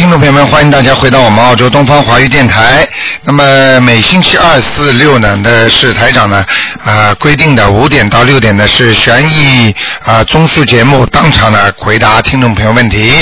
听众朋友们，欢迎大家回到我们澳洲东方华语电台。那么每星期二、四、六呢，的是台长呢啊、规定的五点到六点呢是悬疑啊、综述节目，当场呢回答听众朋友问题。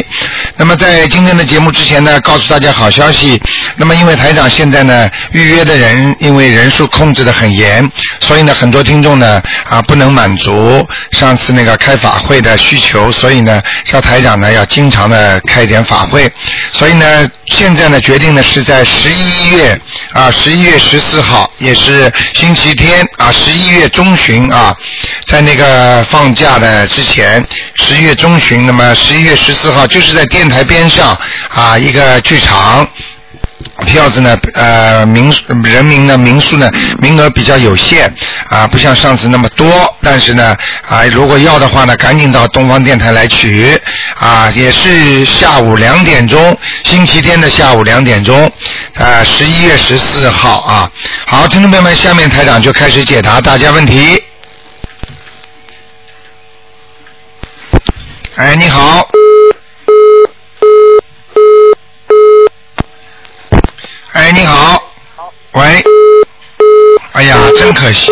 那么在今天的节目之前呢，告诉大家好消息。那么因为台长现在呢预约的人因为人数控制的很严，所以呢很多听众呢啊不能满足上次那个开法会的需求，所以呢叫台长呢要经常的开一点法会。所以呢现在呢决定呢是在十一月啊十一月十四号，也是星期天啊十一月中旬啊，在那个放假的之前，十一月中旬，那么十一月十四号就是在电台边上啊一个剧场。票子呢，呃，名人名呢，名数呢，名额比较有限啊，不像上次那么多。但是呢，啊，如果要的话呢，赶紧到东方电台来取啊，也是下午两点钟，星期天的下午两点钟，啊，十一月十四号啊。好，听众朋友们，下面台长就开始解答大家问题。哎，你好。哎，你好。喂。哎呀，真可惜。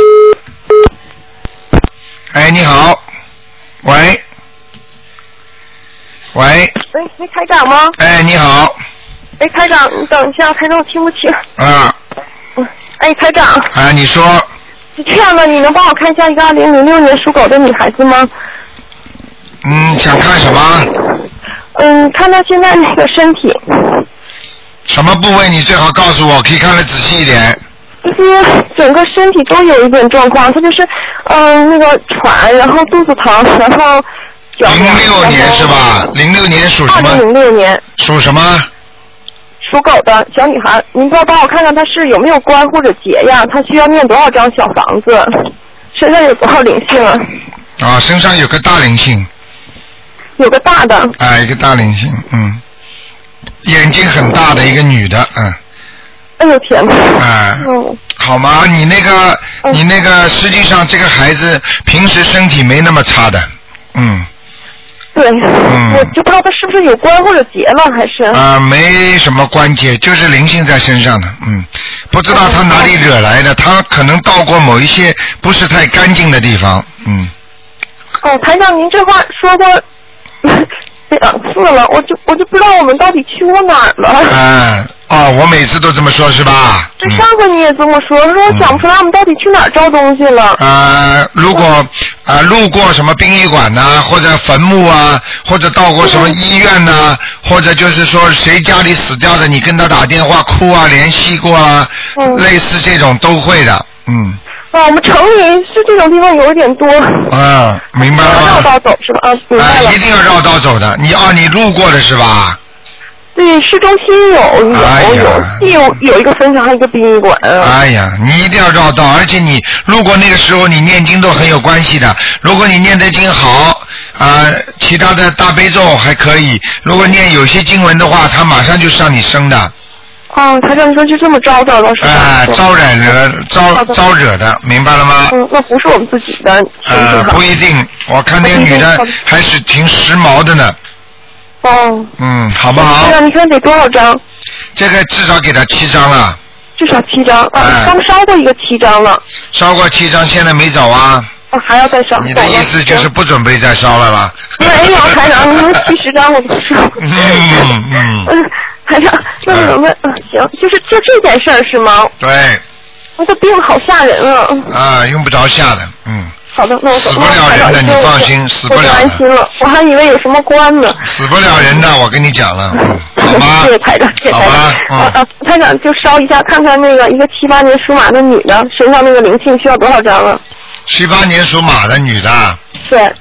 哎，你好。喂。喂。喂，喂，台长吗？哎，你好。哎，台长，你等一下，台长我听不清。啊哎，台长，啊，你说是这样的，你能帮我看一下一个二零零六年属狗的女孩子吗？嗯，想看什么？嗯，看她现在那个身体，什么部位？你最好告诉我，可以看得仔细一点。就是整个身体都有一点状况，他就是嗯那个喘，然后肚子疼，然后脚零六年是？吧？零六年属什二零零？六年属什么？属狗的小女孩，您帮帮我看看她是有没有关或者结呀？她需要念多少张小房子？身上有多少灵性啊？啊，身上有个大灵性，有个大的，啊，一个大灵性，嗯，眼睛很大的一个女的，嗯，哎呦天哪！啊，嗯。好吗？你那个，嗯。你那个，实际上这个孩子平时身体没那么差的，嗯，对，嗯。我就不知道他是不是有关或者结了，还是、啊，没什么关节，就是灵性在身上的，嗯，不知道他哪里惹来的，他可能到过某一些不是太干净的地方，嗯，哦，台长，您这话说过两次了，我就我就不知道我们到底去过哪儿了。嗯，哦，我每次都这么说，是吧？这嗯上次你也这么说，说我想不出来我们到底去哪儿找东西了。啊，如果啊路过什么殡仪馆呐、或者坟墓啊，或者到过什么医院呐、或者就是说谁家里死掉的，你跟他打电话哭啊，联系过啊，嗯类似这种都会的，嗯，啊，我们城里是这种地方有一点多。啊，明白绕了吗？道走是吧？啊，明白啊，了。一定要绕道走的。你啊，你路过的是吧？对，市中心有有、有，有有一个分享，还有一个殡仪馆。哎呀，你一定要绕道，而且你路过那个时候你念经都很有关系的。如果你念的经好啊、其他的大悲咒还可以。如果念有些经文的话，它马上就上你升的，哦，台长，你说就这么招着了是吧？哎、招染惹的招惹的，明白了吗？嗯，那不是我们自己的，呃，不。一定，我看那个女的还是挺时髦的呢，哦，嗯，好不好台？长，你看得多少张？这个至少给他七张了，至少七张啊哎，刚烧过一个七张了，烧过七张，现在没走啊？哦，还要再烧。你的意思就是不准备再烧了吧？没有，台长，您说七十张我都烧。嗯嗯 嗯，台长，那个什么，嗯，行，就是就这件事儿是吗？对，我这病好吓人啊！啊，用不着吓的，嗯，好的，那我死不了人的你放心死不了安心了，我还以为有什么关呢。死不了人的，我跟你讲了，嗯 好吗谢谢？台长，谢谢台好吧长。，啊嗯，啊，台长就烧一下，看看那个一个七八年属马的女的身上那个灵性需要多少张啊？七八年属马的女的，对，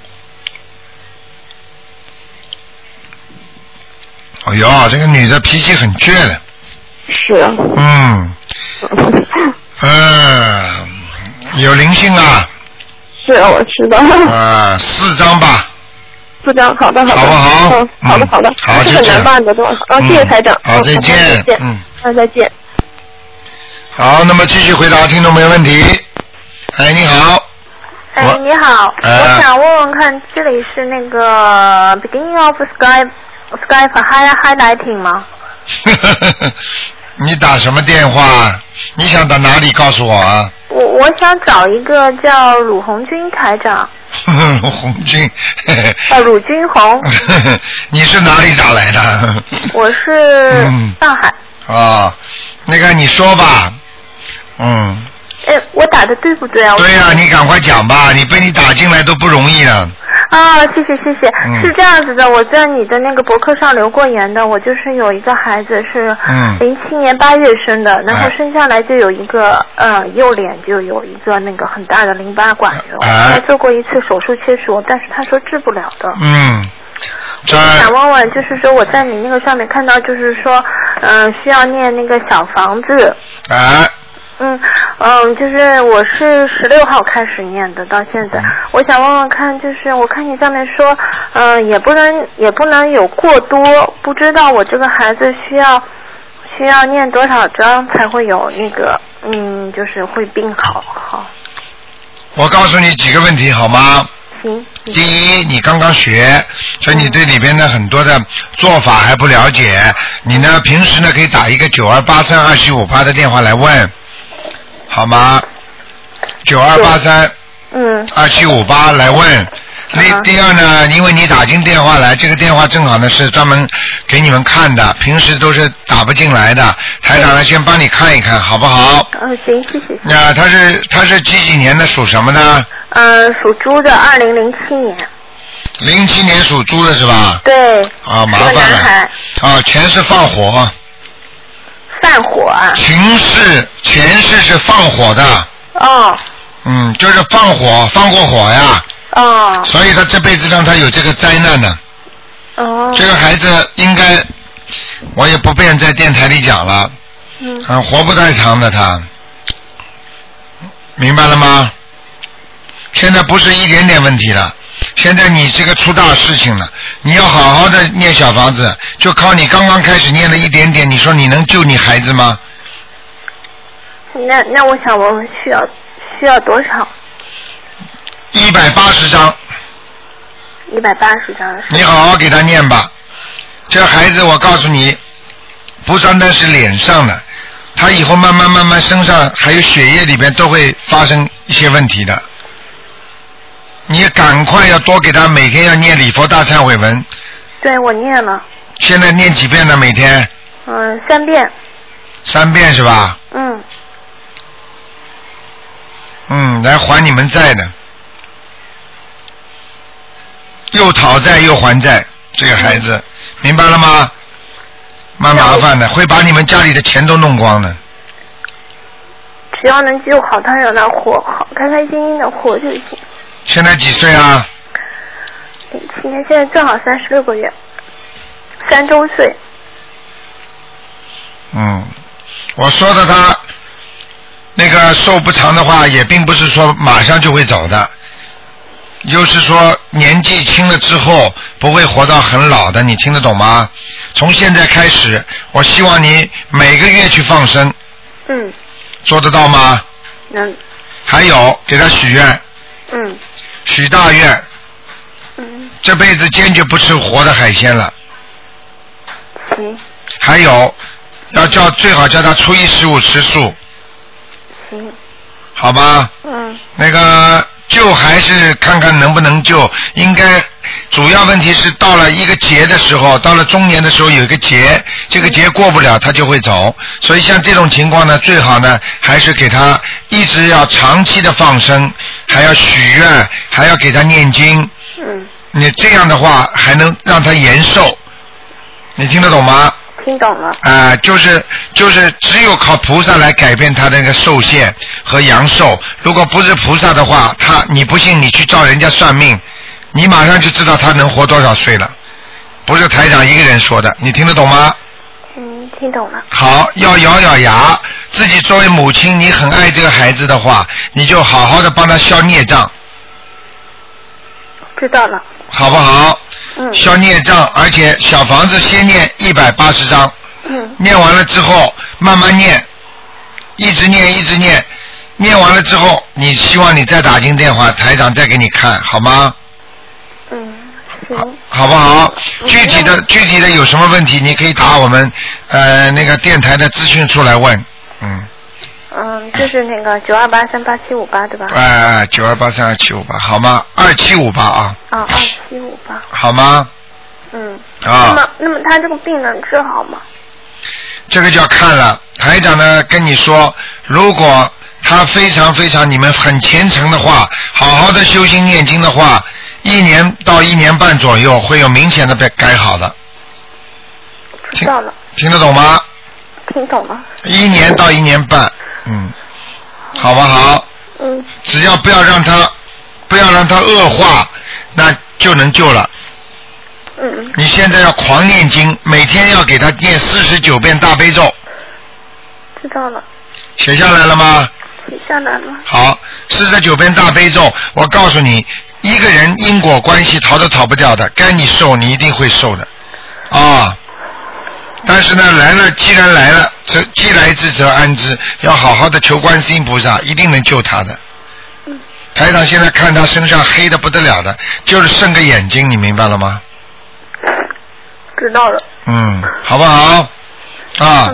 哎呦，这个女的脾气很倔的，是啊。嗯 嗯，有灵性啊，是啊，我知道。啊，四张吧，四张，好的，好的。好不好嗯，好的，嗯好的。好是很就这样难办的，对吧？啊，谢谢嗯台长。好，嗯再见再见，。嗯，啊，再见。好，那么继续回答听众朋友问题。哎，你好，哎我，你好，呃我想问问看，这里是那个 beginning of sky sky for high highlighting 吗？你打什么电话？你想打哪里？告诉我啊。我我想找一个叫鲁红军台长，红军。哦，鲁军红，你是哪里打来的？我是嗯上海。啊，那个你说吧。嗯，哎，我打的对不对啊？对呀、你赶快讲吧，你被你打进来都不容易了。啊，谢谢谢谢，嗯。是这样子的，我在你的那个博客上留过言的，我就是有一个孩子是嗯。零七年八月生的，然后哎生下来就有一个呃右脸就有一个那个很大的淋巴管瘤，哎。他做过一次手术切除，但是他说治不了的。嗯，我想问问，就是说我在你那个上面看到，就是说，嗯、需要念那个小房子，哎，嗯嗯，就是我是十六号开始念的，到现在，我想问问看，就是我看你上面说，嗯、也不能也不能有过多，不知道我这个孩子需要需要念多少章才会有那个，嗯，就是会病好，好，我告诉你几个问题好吗？行，第一，你刚刚学，所以你对里边的很多的做法还不了解。你呢，平时呢可以打一个九二八三二七五八的电话来问，好吗？九二八三嗯二七五八来问。第啊第二呢，因为你打进电话来，这个电话正好呢是专门给你们看的，平时都是打不进来的。台长呢先帮你看一看，好不好？嗯，行，谢谢。那他是他是几几年的，属什么呢？嗯，属猪的，二零零七年，零七年属猪的是吧？对，啊，麻烦了，。啊，全是放火，犯火啊，前世前世是放火的，哦。嗯，就是放火放过火呀，哦。所以他这辈子让他有这个灾难呢。哦，这个孩子应该，我也不便在电台里讲了，嗯。嗯，活不太长的他，明白了吗？现在不是一点点问题了，现在你这个出大事情了，你要好好的念小房子，就靠你刚刚开始念了一点点，你说你能救你孩子吗？那那我想问问需要需要多少？一百八十张，一百八十张你好好给他念吧。这孩子，我告诉你，不单单是脸上的，他以后慢慢慢慢身上还有血液里边都会发生一些问题的。你赶快要多给他每天要念礼佛大忏悔文，对我念了，现在念几遍呢？每天嗯，三遍，三遍是吧？嗯，嗯，来还你们债的，又讨债又还债，这个孩子，明白了吗？蛮麻烦的，会把你们家里的钱都弄光的。只要能救好他，让他活好，开开心心的活就行。现在几岁啊？零七年现在正好三十六个月，三周岁，嗯，我说的他那个寿不长的话，也并不是说马上就会走的，就是说年纪轻了之后不会活到很老的，你听得懂吗？从现在开始，我希望你每个月去放生，嗯，做得到吗？能，还有给他许愿，嗯许大愿，嗯，这辈子坚决不吃活的海鲜了。行。还有，要叫最好叫他初一十五吃素，行，好吧？嗯。那个救还是看看能不能救，应该主要问题是到了一个劫的时候，到了中年的时候有一个劫，这个劫过不了他就会走，所以像这种情况呢，最好呢还是给他一直要长期的放生，还要许愿，还要给他念经，是，你这样的话还能让他延寿，你听得懂吗？听懂了，啊、就是就是只有靠菩萨来改变他的那个寿限和阳寿。如果不是菩萨的话，他你不信，你去照人家算命，你马上就知道他能活多少岁了。不是台长一个人说的，你听得懂吗？嗯，听懂了，好，要咬咬牙，自己作为母亲，你很爱这个孩子的话，你就好好的帮他消孽障，知道了，好不好？嗯消孽障，而且小房子先念一百八十章。嗯念完了之后，慢慢念，一直念，一直念，念完了之后，你希望你再打进电话，台长再给你看，好吗？好不好？嗯具体的具体的有什么问题，你可以打我们呃那个电台的咨询处来问。嗯，嗯，就是那个九二八三八七五八对吧？哎，九二八三二七五八，好吗？二七五八啊，啊，二七五八，好吗？嗯。啊那啊，么，那么他这个病能治好吗？这个就要看了。台长呢跟你说，如果他非常非常你们很虔诚的话，好好的修心念经的话，一年到一年半左右会有明显的被改好的，知道了，听得懂吗？听懂了。一年到一年半，嗯，好不好？嗯，只要不要让他不要让他恶化，那就能救了。嗯，你现在要狂念经，每天要给他念四十九遍大悲咒，知道了，写下来了吗？写下来了。好，四十九遍大悲咒，我告诉你，一个人因果关系逃都逃不掉的，该你受你一定会受的，啊。但是呢，来了，既然来了，则既来之则安之，要好好的求观世音菩萨，一定能救他的。台长现在看他身上黑的不得了的，就是剩个眼睛，你明白了吗？知道了。嗯，好不好？啊。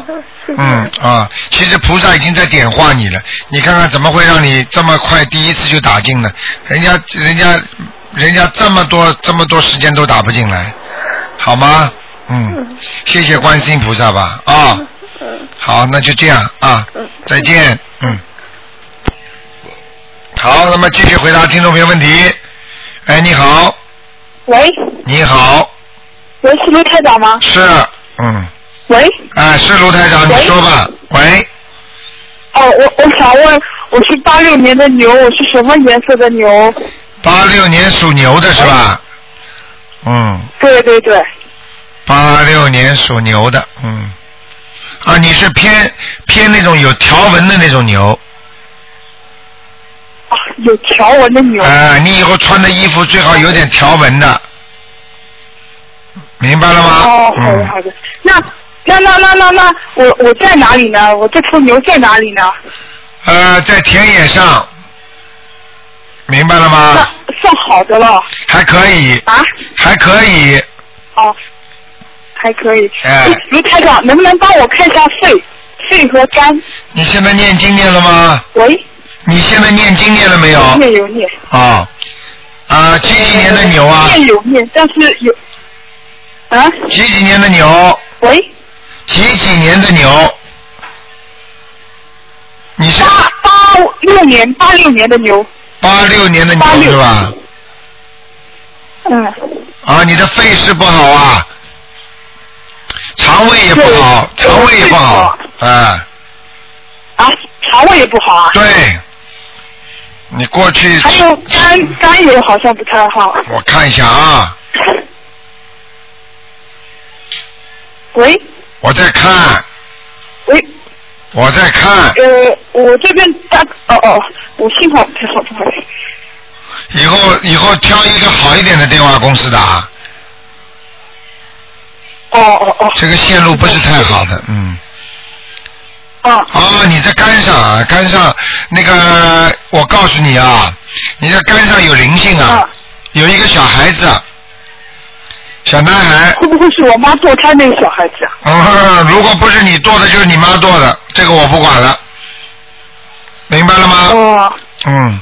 嗯啊，其实菩萨已经在点化你了，你看看怎么会让你这么快第一次就打进呢？人家人家人家这么多这么多时间都打不进来，好吗？嗯，谢谢观世音菩萨吧。啊，嗯好，那就这样啊，嗯，再见，嗯。好，那么继续回答听众朋友问题。哎，你好，喂，你好，喂，是卢台长吗？是，嗯，喂，哎，是卢台长，你说吧，喂。哦，我我想问，我是八六年的牛，我是什么颜色的牛？八六年属牛的是吧？嗯，对。对对，八六年属牛的，嗯，啊，你是偏偏那种有条纹的那种牛，啊，有条纹的牛。啊，你以后穿的衣服最好有点条纹的，明白了吗？哦，好的嗯，好的。那那那那那那，我我在哪里呢？我这头牛在哪里呢？呃，在田野上，明白了吗？那算好的了还可以，啊？还可以，哦，还可以。哎卢台长，能不能帮我看一下肺、肺和肝？你现在念经念了吗？喂，你现在念经念了没有？念有念。啊，啊，几几年的牛啊？念有念，但是有啊？几几年的牛？喂，几几年的牛？你是八八六年八六年的牛。八六年的牛是吧？嗯，啊，你的肺是不好啊，肠胃也不好，肠胃也不好，对啊，啊，肠胃也不好啊。对，你过去还有肝肝也好像不太好。我看一下啊，喂？我在看，喂，我在看，呃，我这边大哦哦，我信号不太好，不好意思。以后以后挑一个好一点的电话公司打，哦哦哦。这个线路不是太好的，嗯。啊啊，你在肝上啊，肝上那个，我告诉你啊，你的肝上有灵性啊啊，有一个小孩子，小男孩，会不会是我妈堕胎那个小孩子啊？嗯，如果不是你剁的，就是你妈剁的，这个我不管了，明白了吗？哦，嗯，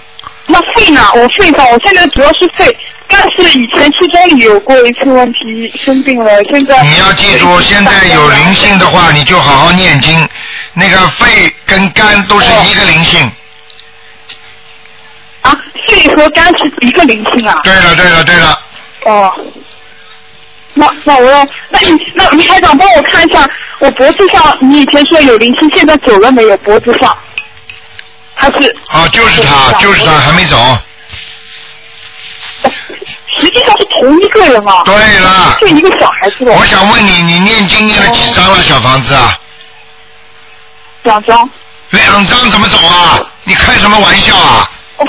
那肺呢？我肺上，我现在主要是肺，但是以前初中里有过一次问题，生病了，现在你要记住，现在有灵性的话，你就好好念经。那个肺跟肝都是一个灵性。啊，肺和肝是一个灵性啊。对了，对了，对了，哦，那那我要，那你那你台长帮我看一下，我脖子上你以前说有灵性，现在走了没有？脖子上，还是啊，就是他，就是他，还没走。实际上是同一个人啊？对了就一个小孩子我，想问你，你念经念了几张了，小房子啊？两张。两张怎么走啊？你开什么玩笑啊？我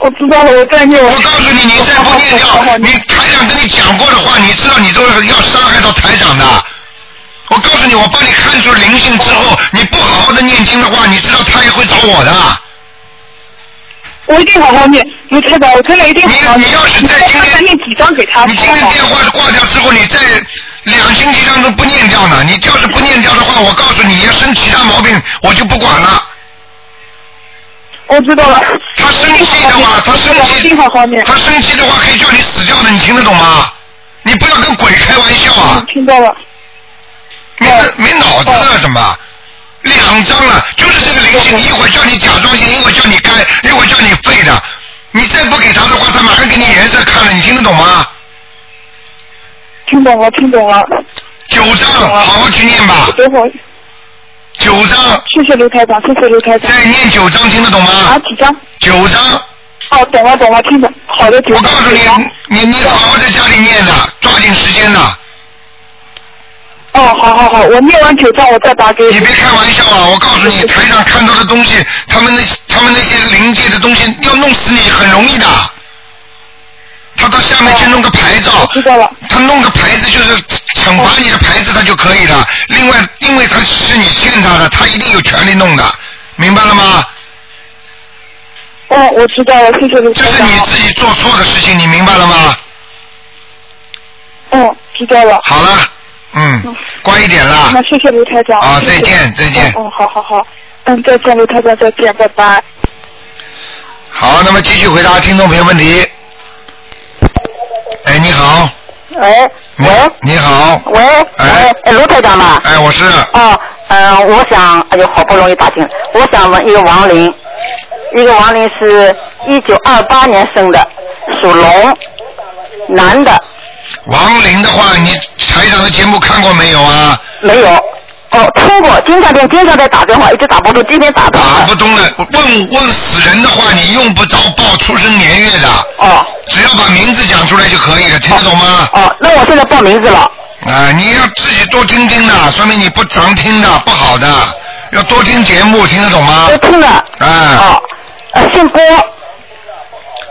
我知道了，我再念。我告诉你，你再不念掉，你台长跟你讲过的话，你知道你都是要伤害到台长的。我告诉你，我帮你看出灵性之后，你不好好的念经的话，你知道他也会找我的。我一定好好念。卢台长，我真的一定好好你你要是在今天再念几张给他，你今天电话是挂掉之后，你在两星期当中不念掉呢。你要是不念掉的话，我告诉你，要生其他毛病，我就不管了。我知道了。他生气的话，他生气。他生气的话可以叫你死掉的，你听得懂吗？你不要跟鬼开玩笑啊！嗯听到了。没没脑子啊？怎么？两张了，就是这个灵性，一会儿叫你甲状腺，一会儿叫你肝，一会儿叫你肺的。你再不给他的话，他马上给你颜色看了，你听得懂吗？听懂了，听懂了。九张，好好去念吧。等会儿，九张，谢谢刘台长，谢谢刘台长。再念九张，听得懂吗？啊，几张？九张。哦，懂了，懂了，听懂。好的，九张。我告诉你，你你好好在家里念的，抓紧时间的。哦，好好好，我念完九张，我再打给你。你别开玩笑啊！我告诉你，台上看到的东西，他们那他们那些灵界的东西，要弄死你很容易的。他到下面去弄个牌照，知道了。他弄个牌子就是惩罚你的牌子，他就可以了。另外，因为他是你欠他的，他一定有权利弄的，明白了吗？哦，我知道了，谢谢卢台长。这是你自己做错的事情，你明白了吗？嗯，知道了。好了，嗯，乖一点啦。那谢谢卢台长。啊，再见，再见。嗯，好好好。嗯，再见，卢台长，再见，拜拜。好，那么继续回答听众朋友问题。哎，你好。喂喂。你好。喂哎，哎，卢台长吗？哎，我是。哦，嗯、我想，哎呦，好不容易打进，我想问一个亡灵，一个亡灵是一九二八年生的，属龙，男的，亡灵的话，你台长的节目看过没有啊？没有。哦，听过，经常在经常在打电话，一直打不通，今天打通了。打不通了，问问死人的话，你用不着报出生年月的。哦。只要把名字讲出来就可以了，听得懂吗？哦，那我现在报名字了。啊，你要自己多听听的，说明你不常听的，不好的，要多听节目，听得懂吗？都听了。啊。哦，呃，姓郭。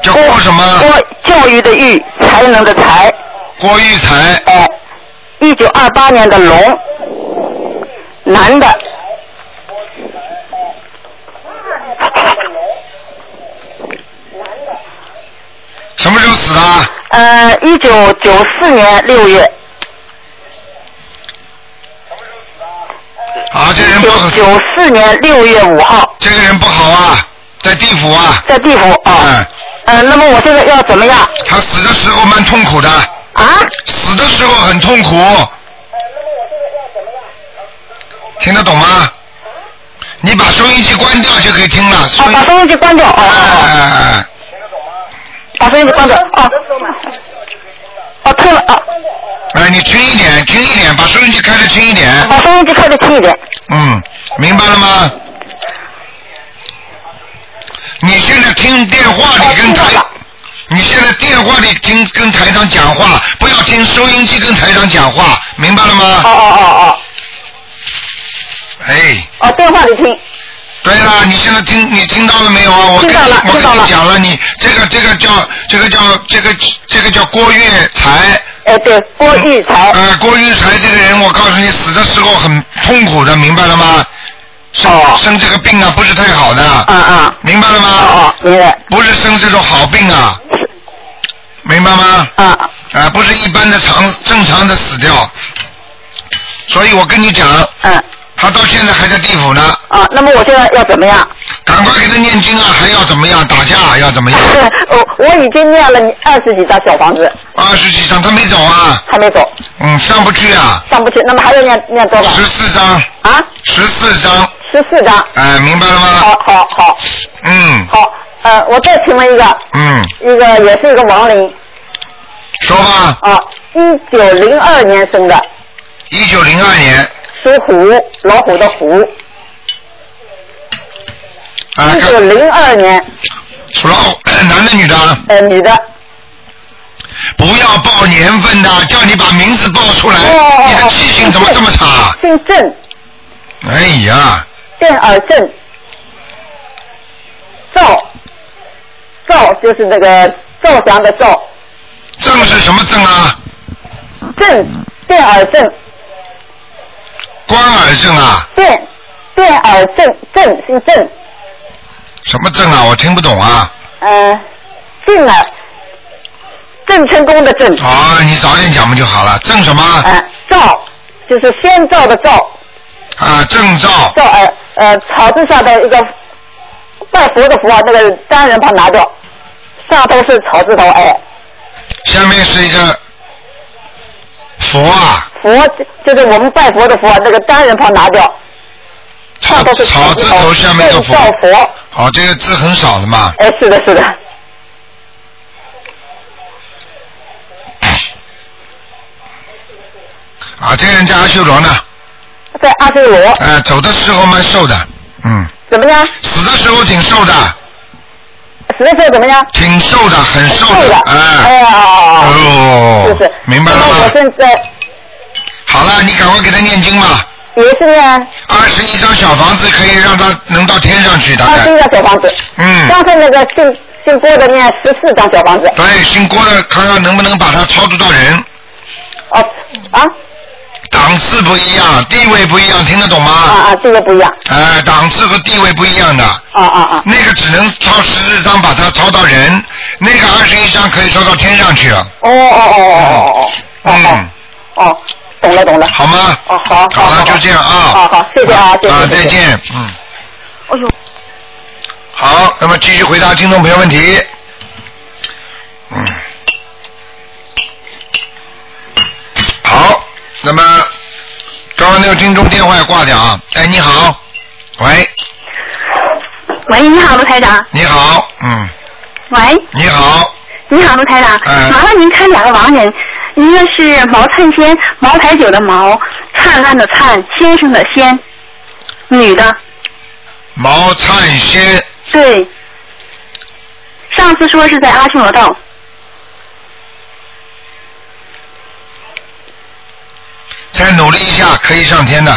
叫郭什么？郭教育的育，才能的才。郭玉才。哎，一九二八年的龙，男的。什么时候死的？呃，一九九四年六月。啊，这人不好。九四年六月五号。这个人不好啊，在地府啊。在地府啊。嗯。呃，那么我现在要怎么样？他死的时候蛮痛苦的。啊？死的时候很痛苦。听得懂吗？你把收音机关掉就可以听了。啊，把收音机关掉。哦哦哎哎哎。把收音机关掉。啊。哦，听了啊。哎，你轻一点，轻一点，把收音机开的轻一点。把收音机开的轻一点。嗯，明白了吗？你现在听电话里跟台，你现在电话里听跟台长讲话，不要听收音机跟台长讲话，明白了吗？哦哦哦哦。哎。哦，电话里听。对了，你现在听你听到了没有啊？我跟你我跟你讲了，你这个这个叫这个叫这个这个叫郭月才。哎，对，郭玉才。呃，郭玉才这个人，我告诉你，死的时候很痛苦的，明白了吗？生、生这个病啊，不是太好的。哦嗯嗯。明白了吗？哦，明白。不是生这种好病啊。明白吗？啊。啊，不是一般的常正常的死掉。所以我跟你讲。嗯。他到现在还在地府呢。啊，那么我现在要怎么样？赶快给他念经啊！还要怎么样？打架要怎么样？我我已经念了二十几张小房子。二十几张，他没走啊。还没走。嗯，上不去啊。上不去，那么还要念念多少？十四张。啊？十四张。十四张。哎，明白了吗？好好好。嗯。好，呃，我再请问一个。嗯。一个也是一个亡灵。说吧。啊，一九零二年生的。一九零二年。属虎，老虎的虎。啊。一九零二年。属老虎，男的女的？呃，女的。不要报年份的，叫你把名字报出来。哦你的记性怎么这么差？姓郑，哎呀，郑耳郑。赵，赵就是那个赵翔的赵。郑是什么郑啊？郑，电耳郑。关耳郑啊？电，电耳郑，郑姓郑。什么郑啊？我听不懂啊。呃，郑啊，郑成功的郑，哦，你早点讲不就好了？郑什么？呃，赵就是先兆的赵，啊，郑兆。赵呃呃草字上的一个拜佛的佛，那个单人旁拿掉，上头是草字头，哎，下面是一个佛啊，佛就是我们拜佛的佛，那个单人旁拿掉，草草字头下面一个正兆佛。佛，好，这个字很少的嘛。哎，是的，是的，啊，这个人在阿修罗呢，在阿修罗，呃，走的时候蛮瘦的，嗯，怎么样？死的时候挺瘦的，死的时候怎么样？挺瘦的，很瘦瘦的，哎，哎呀，哦，就是，明白了吗？现在好了，你赶快给他念经吧，也是呢，二十一张小房子可以让他能到天上去，大概。二十，一张小房子，嗯，刚才那个姓姓郭的念十四张小房子，对，姓郭的看看能不能把他超度到人，哦啊档次不一样，地位不一样，听得懂啊吗？啊啊，这个不一样，哎，档次和地位不一样的，啊啊啊，那个只能超十四张把它超到人，那个二十一张可以抄到天上去了，哦哦哦哦哦哦哦嗯，哦，懂了懂了，好吗？哦好好好了，就这样啊。好好谢谢啊谢谢啊，再见，嗯。哎呦。好，那么继续回答听众朋友问题。刚刚那个听众电话要挂掉啊。哎，你好，喂，喂，你好，卢台长。你好，嗯，喂，你好，你好，卢台长。嗯麻烦您看两个亡人，一个是毛灿先，茅台酒的毛，灿烂的灿，先生的先，女的，毛灿先，对。上次说是在阿修罗道，再努力一下，可以上天的，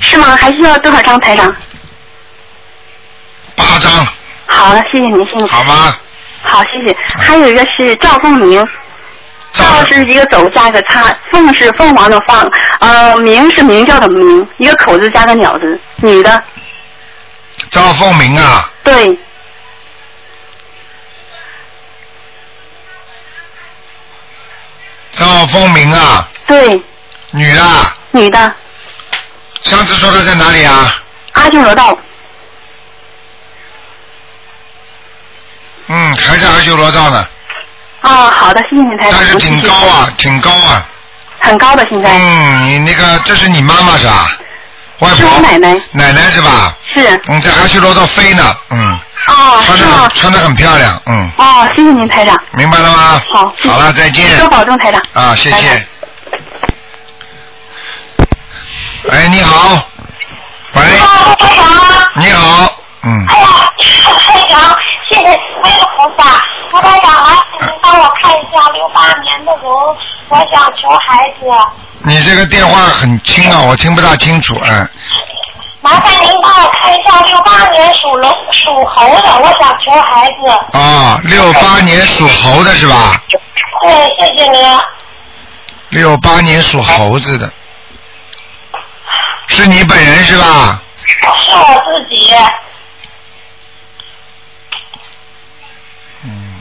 是吗？还需要多少张台长？八张，好了，谢谢您，谢谢您。好吗？好，谢谢。还有一个是赵凤鸣，赵是一个走加一个叉，凤是凤凰的凤，呃，鸣是鸣叫的鸣，一个口字加个鸟字，女的，赵凤鸣啊，对，赵凤鸣啊，对，女的啊，女的，上次说的在哪里啊？阿修罗道，嗯，还在阿修罗道呢，啊，好的，谢谢您台长。但是挺高啊，挺高啊。很高的现在。嗯，你那个这是你妈妈是吧？外婆。是我奶奶。奶奶是吧？是。嗯，在阿修罗道飞呢，嗯，哦，穿的？穿的很漂亮，嗯，哦，谢谢您台长。明白了吗？好。好了，再见。多保重台长。啊，谢谢拜拜。哎，你好。喂。台长。你好，嗯，哎呀，台长，谢谢所有菩萨。卢台长，麻烦您帮我看一下六八年的龙，我想求孩子。你这个电话很轻啊，我听不大清楚，嗯，麻烦您帮我看一下六八年属龙属猴的，我想求孩子。啊，六八年属猴的是吧？对，谢谢您。六八年属猴子的，是你本人是吧？是我自己。嗯。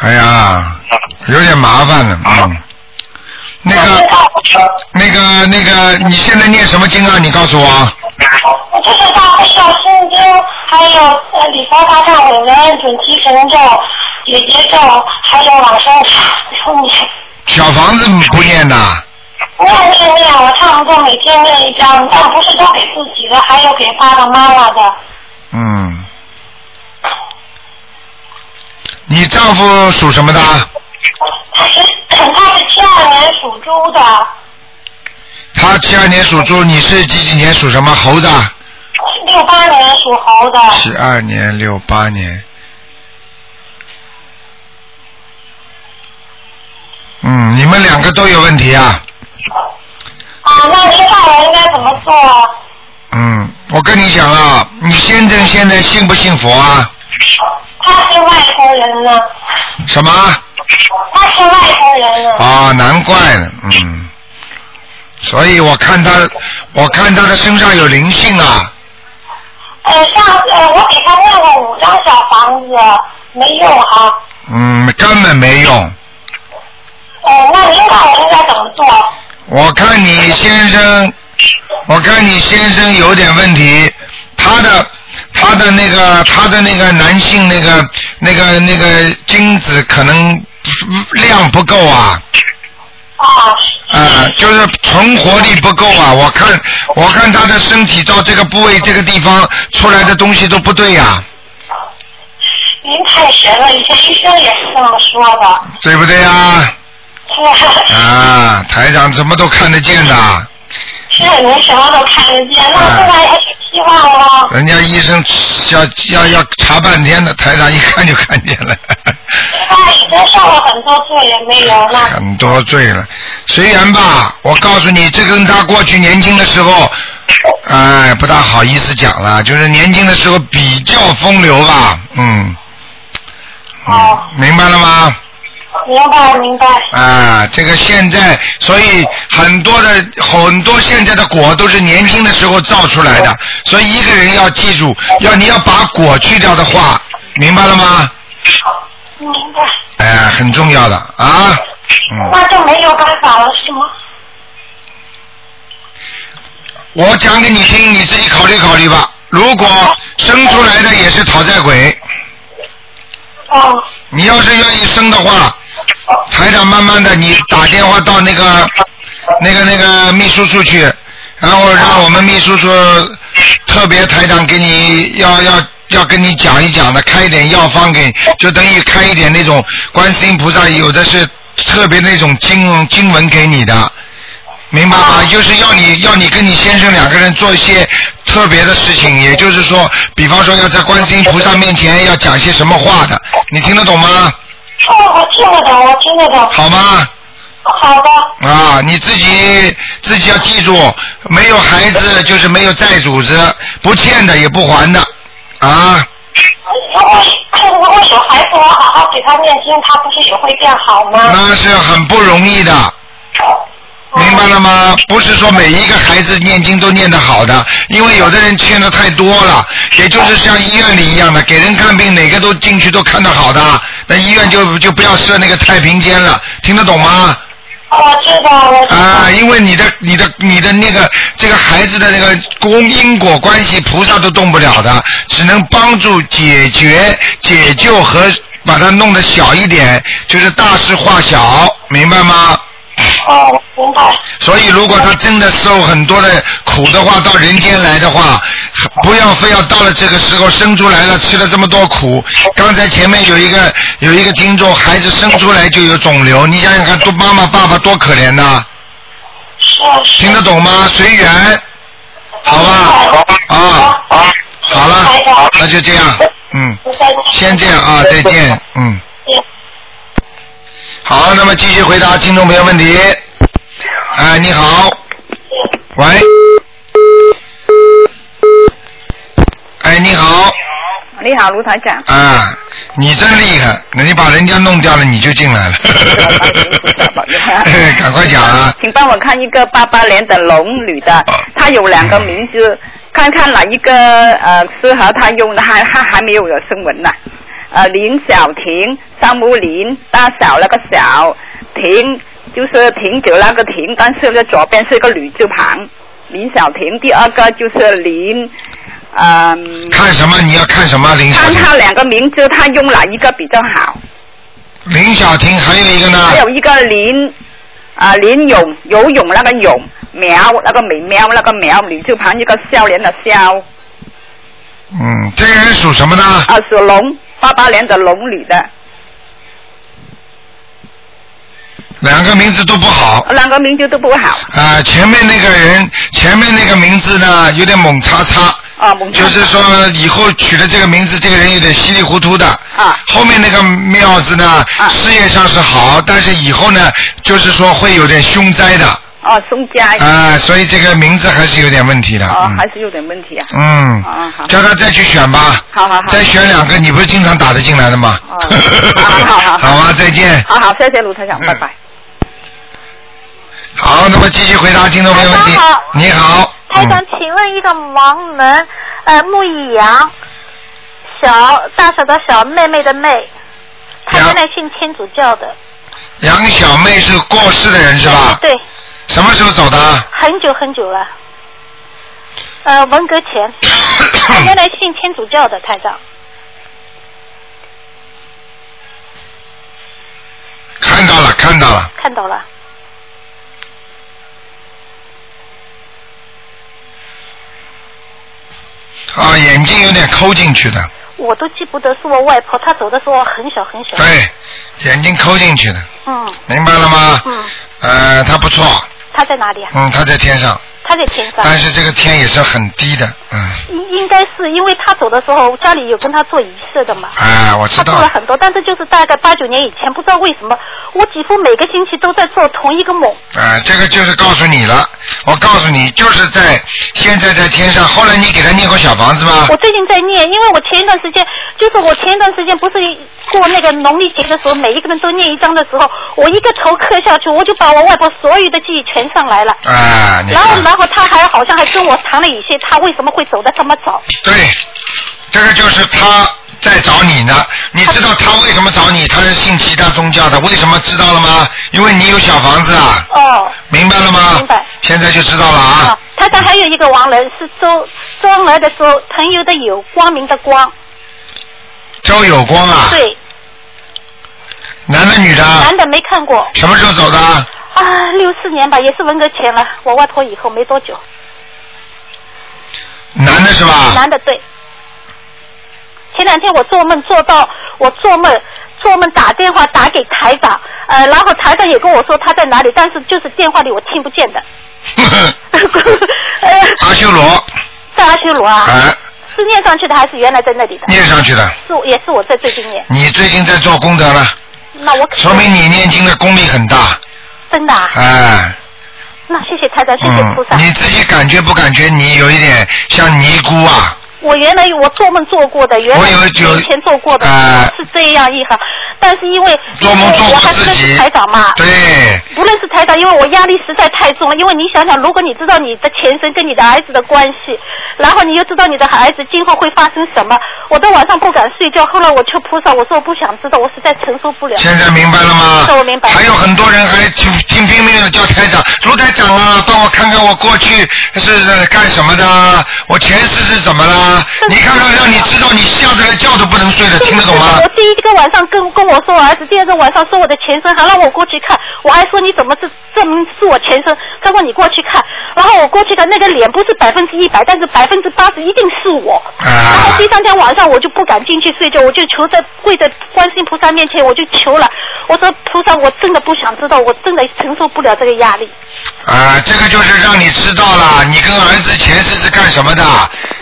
哎呀，有点麻烦了，嗯。那个，那个，那个，你现在念什么经啊？你告诉我。我就是大悲咒心经，还有呃礼佛大忏悔文、准提神咒、解结咒，还有往生咒念。小房子不念的，念念念，我差不多每天念一张，但不是都给自己的，还有给爸爸妈妈的。嗯。你丈夫属什么的？他是他是七二年属猪的，他七二年属猪，你是几几年属什么猴的？六八年属猴的。七二年六八年。嗯，你们两个都有问题啊。啊，那接下来应该怎么做？嗯，我跟你讲啊，你先生现在信不信佛啊？他是外国人呢，什么？他是外国人呢。啊，难怪呢，嗯。所以我看他，我看他的身上有灵性啊，呃，上呃，我给他念了五张小房子，没用啊。嗯，根本没用。呃，那领导我应该怎么做？我看你先生，我看你先生有点问题，他的他的那个他的那个男性那个那个那个精子可能量不够啊。啊，啊，就是存活力不够啊！我看，我看他的身体到这个部位、这个地方出来的东西都不对呀、您太神了，以前医生也是这么说的。对不对呀？是 啊，台长什么都看得见的，是，您什么都看得见，那现在还希望了。人家医生要要要查半天的，台长一看就看见了，他 已经受了很多罪，也没有那。很多罪了。随缘吧，我告诉你，这跟他过去年轻的时候，哎，不大好意思讲了，就是年轻的时候比较风流吧，嗯，哦，明白了吗？明白明白。啊，这个现在，所以很多的很多现在的果都是年轻的时候造出来的，所以一个人要记住，要你要把果去掉的话，明白了吗？明白。哎，很重要的啊，嗯，那就没有办法了，是吗？我讲给你听，你自己考虑考虑吧。如果生出来的也是讨债鬼，哦你要是愿意生的话，台长慢慢的你打电话到那个那个那个秘书处去，然后让我们秘书处特别台长给你要要要跟你讲一讲的，开一点药方给，就等于开一点那种观世音菩萨有的是特别那种经经文给你的。明白吗？就是要你要你跟你先生两个人做一些特别的事情，也就是说，比方说要在观世音菩萨面前要讲些什么话的，你听得懂吗？哦，我听得懂，我听得懂。好吗？好的。啊，你自己自己要记住，没有孩子就是没有债主子，不欠的也不还的，啊，如果如果有孩子，我好好给他念经，他不是也会变好吗？那是很不容易的。明白了吗？不是说每一个孩子念经都念得好的，因为有的人欠的太多了，也就是像医院里一样的，给人看病哪个都进去都看得好的，那医院就就不要设那个太平间了，听得懂吗？我知道，我知道。啊，因为你的、你的、你的那个这个孩子的那个公因果关系，菩萨都动不了的，只能帮助解决、解救和把它弄得小一点，就是大事化小，明白吗？哦，明白。所以，如果他真的受很多的苦的话，到人间来的话，不要非要到了这个时候生出来了，吃了这么多苦。刚才前面有一个有一个听众，孩子生出来就有肿瘤，你想想看，多妈妈爸爸多可怜呐。听得懂吗？随缘，好吧？啊，好了，那就这样，嗯，先这样啊，再见，嗯。好，那么继续回答听众朋友问题。哎，你好，喂，哎，你好，你好，卢台长。啊，你真厉害，那你把人家弄掉了，你就进来了。赶快讲啊！请帮我看一个八八年的龙女的，她有两个名字，看看哪一个呃适合她用的，还还还没有有声纹呢。呃，林小婷，三木林，大小那个小，婷就是停止那个停，但是呢左边是一个女字旁。林小婷，第二个就是林，嗯、看什么？你要看什么？林小婷，看他两个名字，他用哪一个比较好？林小婷，还有一个呢？还有一个林啊林泳游泳那个泳苗那个美苗那个苗女字旁一个笑脸的笑嗯，这个人属什么呢？啊属龙八八年的龙女的两个名字都不好。两个名字都不好啊、前面那个人，前面那个名字呢，有点猛叉叉。啊蒙就是说，以后取了这个名字，这个人有点稀里糊涂的。啊后面那个庙字呢，啊事业上是好，但是以后呢，就是说会有点凶灾的。哦宋佳啊、所以这个名字还是有点问题的。哦嗯还是有点问题啊嗯啊好叫他再去选吧。好好好再选两个，你不是经常打得进来的吗？哦好好好 好啊，再见。好好谢谢卢台长嗯拜拜。好，好，那么继续回答听众朋友问题台长好。你好，台长嗯，请问一个盲人，呃，木易阳，小大小的小妹妹的妹，她杨原来信天主教的，杨小妹是过世的人是吧？对，什么时候走的？很久很久了，呃，文革前，他 原来信天主教的台长，看到了，看到了，看到了，啊，眼睛有点抠进去的，我都记不得是我外婆，她走的时候很小很小，对，眼睛抠进去的，嗯。明白了吗？嗯，呃，他不错，他在哪里啊？嗯，他在天上，她在天上。但是这个天也是很低的，嗯，应应该是因为他走的时候家里有跟他做仪式的嘛，啊，我知道他做了，很多，但是就是大概八九年以前，不知道为什么，我几乎每个星期都在做同一个梦。啊，这个就是告诉你了，我告诉你，就是在现在在天上，后来你给他念过小房子吗我？最近在念，因为我前一段时间，就是我前一段时间不是过那个农历节的时候，每一个人都念一张的时候，我一个头磕下去，我就把我外婆所有的记忆全上来了。啊，你然后，看，然后他还好像还跟我谈了一些，他为什么会走的这么早？对，这个就是他在找你呢。你知道他为什么找你？他是信其他宗教的，为什么知道了吗？因为你有小房子啊，哦，明白了吗？明白。现在就知道了啊啊。，他他还有一个亡人是周周恩来的周，朋友的友，光明的光，周有光啊，对，男的女的？男的没看过。什么时候走的？啊，六四年吧，也是文革前了。我外婆以后没多久，男的是吧？男的对。前两天我做梦做到，我做梦做梦打电话打给台长，呃，然后台长也跟我说他在哪里，但是就是电话里我听不见的。呃，阿修罗，在阿修罗啊，哎，是念上去的还是原来在那里的？念上去的。是也是我在最近念，你最近在做功德了，那我可说明你念经的功力很大，真的、啊，哎，那谢谢太太，谢谢菩萨。嗯，你自己感觉不感觉你有一点像尼姑啊？我原来我做梦做过的，原来以前做过的、呃是这样一行，但是因为做我还不认识台长嘛，对，不认识台长，因为我压力实在太重了。因为你想想，如果你知道你的前身跟你的儿子的关系，然后你又知道你的孩子今后会发生什么，我到晚上不敢睡觉。后来我求菩萨，我说我不想知道，我实在承受不了。现在明白了吗？是我明白还有很多人还拼拼拼命的叫台长，卢台长啊，帮我看看我过去是是干什么的，我前世是怎么了？你看看，让你知道，你吓得连觉都不能睡了，听得懂吗我？第一个晚上跟跟我说我儿子，第二天晚上说我的前身，还让我过去看，我还说你怎么是证明是我前身？他说你过去看，然后我过去看，那个脸不是百分之一百，但是百分之八十一定是我。然后啊第三天晚上我就不敢进去睡觉，我就求在跪在观世音菩萨面前，我就求了，我说菩萨，我真的不想知道，我真的承受不了这个压力。啊，这个就是让你知道了，你跟儿子前世是干什么的，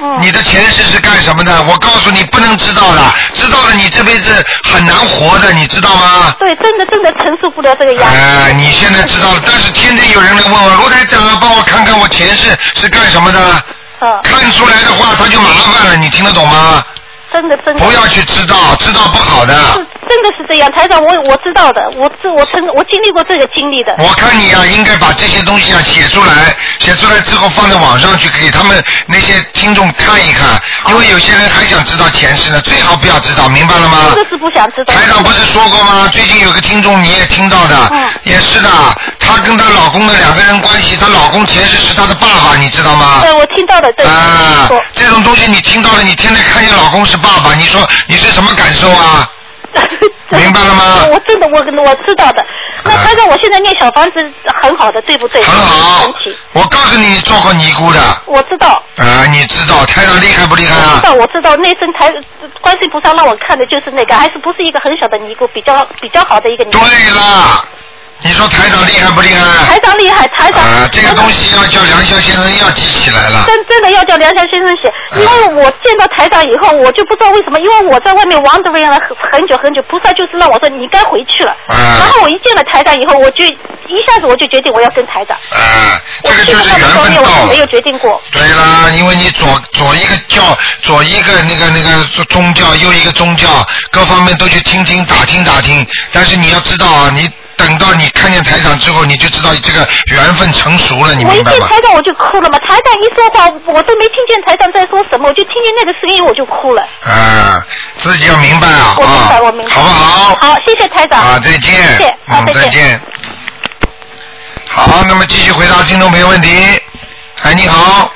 嗯你的前世是干什么的？我告诉你，不能知道的，知道了你这辈子很难活的，你知道吗？对，真的真的承受不了这个压力。哎，你现在知道了，但是天天有人来问我，罗台长啊，帮我看看我前世是干什么的？嗯，看出来的话，他就麻烦了，你听得懂吗？真的真的。不要去知道，知道不好的。是真的是这样，台长，我我知道的，我这我曾我经历过这个经历的。我看你啊，应该把这些东西啊写出来，写出来之后放在网上去给他们那些听众看一看，因为有些人还想知道前世呢，最好不要知道，明白了吗？这个是不想知道。台长不是说过吗？最近有个听众你也听到的，嗯也是的，她跟她老公的两个人关系，她老公前世是她的爸爸，你知道吗？对，我听到的，对，啊说，这种东西你听到了，你天天看见老公是爸爸，你说你是什么感受啊？明白了吗我真的我我知道的。那啊台长，我现在念小房子很好的，对不对？很好。，我告诉你，你做过尼姑的，我知道，啊，你知道台长厉害不厉害啊？我知道，我知道。那身台观世音菩萨让我看的就是那个，还是不是一个很小的尼姑，比较比较好的一个尼姑。对了，你说台长厉害不厉害？台长厉害，台长。啊，这个东西要叫梁霄先生要记起来了。真真的要叫梁霄先生写，嗯因为我见到台长以后，我就不知道为什么，因为我在外面 wandering 了很很久很久，菩萨就是让我说你该回去了。啊然后我一见了台长以后，我就一下子我就决定我要跟台长。啊，这个就是缘分到没有。决定过。对啦，因为你左左一个教，左一个那个那个宗教，右一个宗教，各方面都去听听打听打听。但是你要知道啊，你等到你看见台长之后，你就知道这个缘分成熟了，你我一明白吗？见台长我就哭了嘛，台长一说话我都没听见台长在说什么，我就听见那个声音我就哭了。啊，自己要明白啊，我明白，啊我明白。好不好？好，谢谢台长。啊，再见。谢谢，好，嗯，再见。好，那么继续回答听众朋友问题。哎，你好，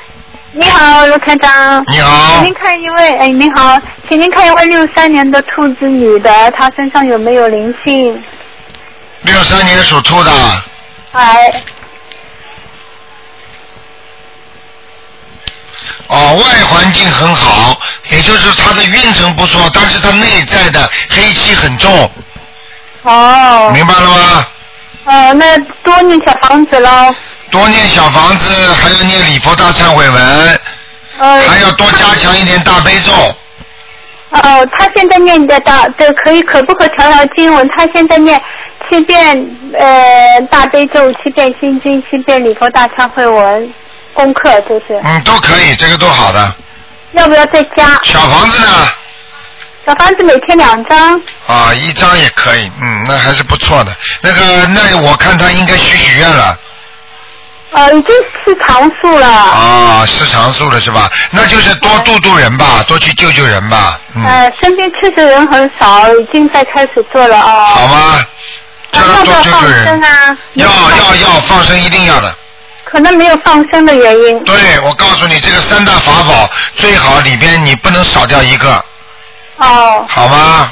你好，卢台长。你好请您看一位，哎，你好，请您看一位六三年的兔子女的，她身上有没有灵性？六三年属兔的，哎，哦，外环境很好，也就是他的运程不错，但是他内在的黑气很重，哦，明白了吗？哦，那多念小房子喽。多念小房子，还要念礼佛大忏悔文，呃，还要多加强一点大悲咒。哦，他现在念的大，这可以可不可调调经文？他现在念七遍呃大悲咒，七遍心经，七遍礼佛大忏悔文，功课就是。嗯，都可以，这个都好的。要不要再加？小房子呢？小房子每天两张。啊，一张也可以，嗯，那还是不错的。那个，那我看他应该许许愿了。呃，已经是常数了。啊，是常数了是吧？那就是多度度人吧，多去救救人吧，嗯，呃，身边确实人很少，已经在开始做了哦。好吗？叫他要要放多救救人生。啊？要要要放生，一定要的。可能没有放生的原因。对，我告诉你，这个三大法宝最好里边你不能少掉一个，哦。好吗？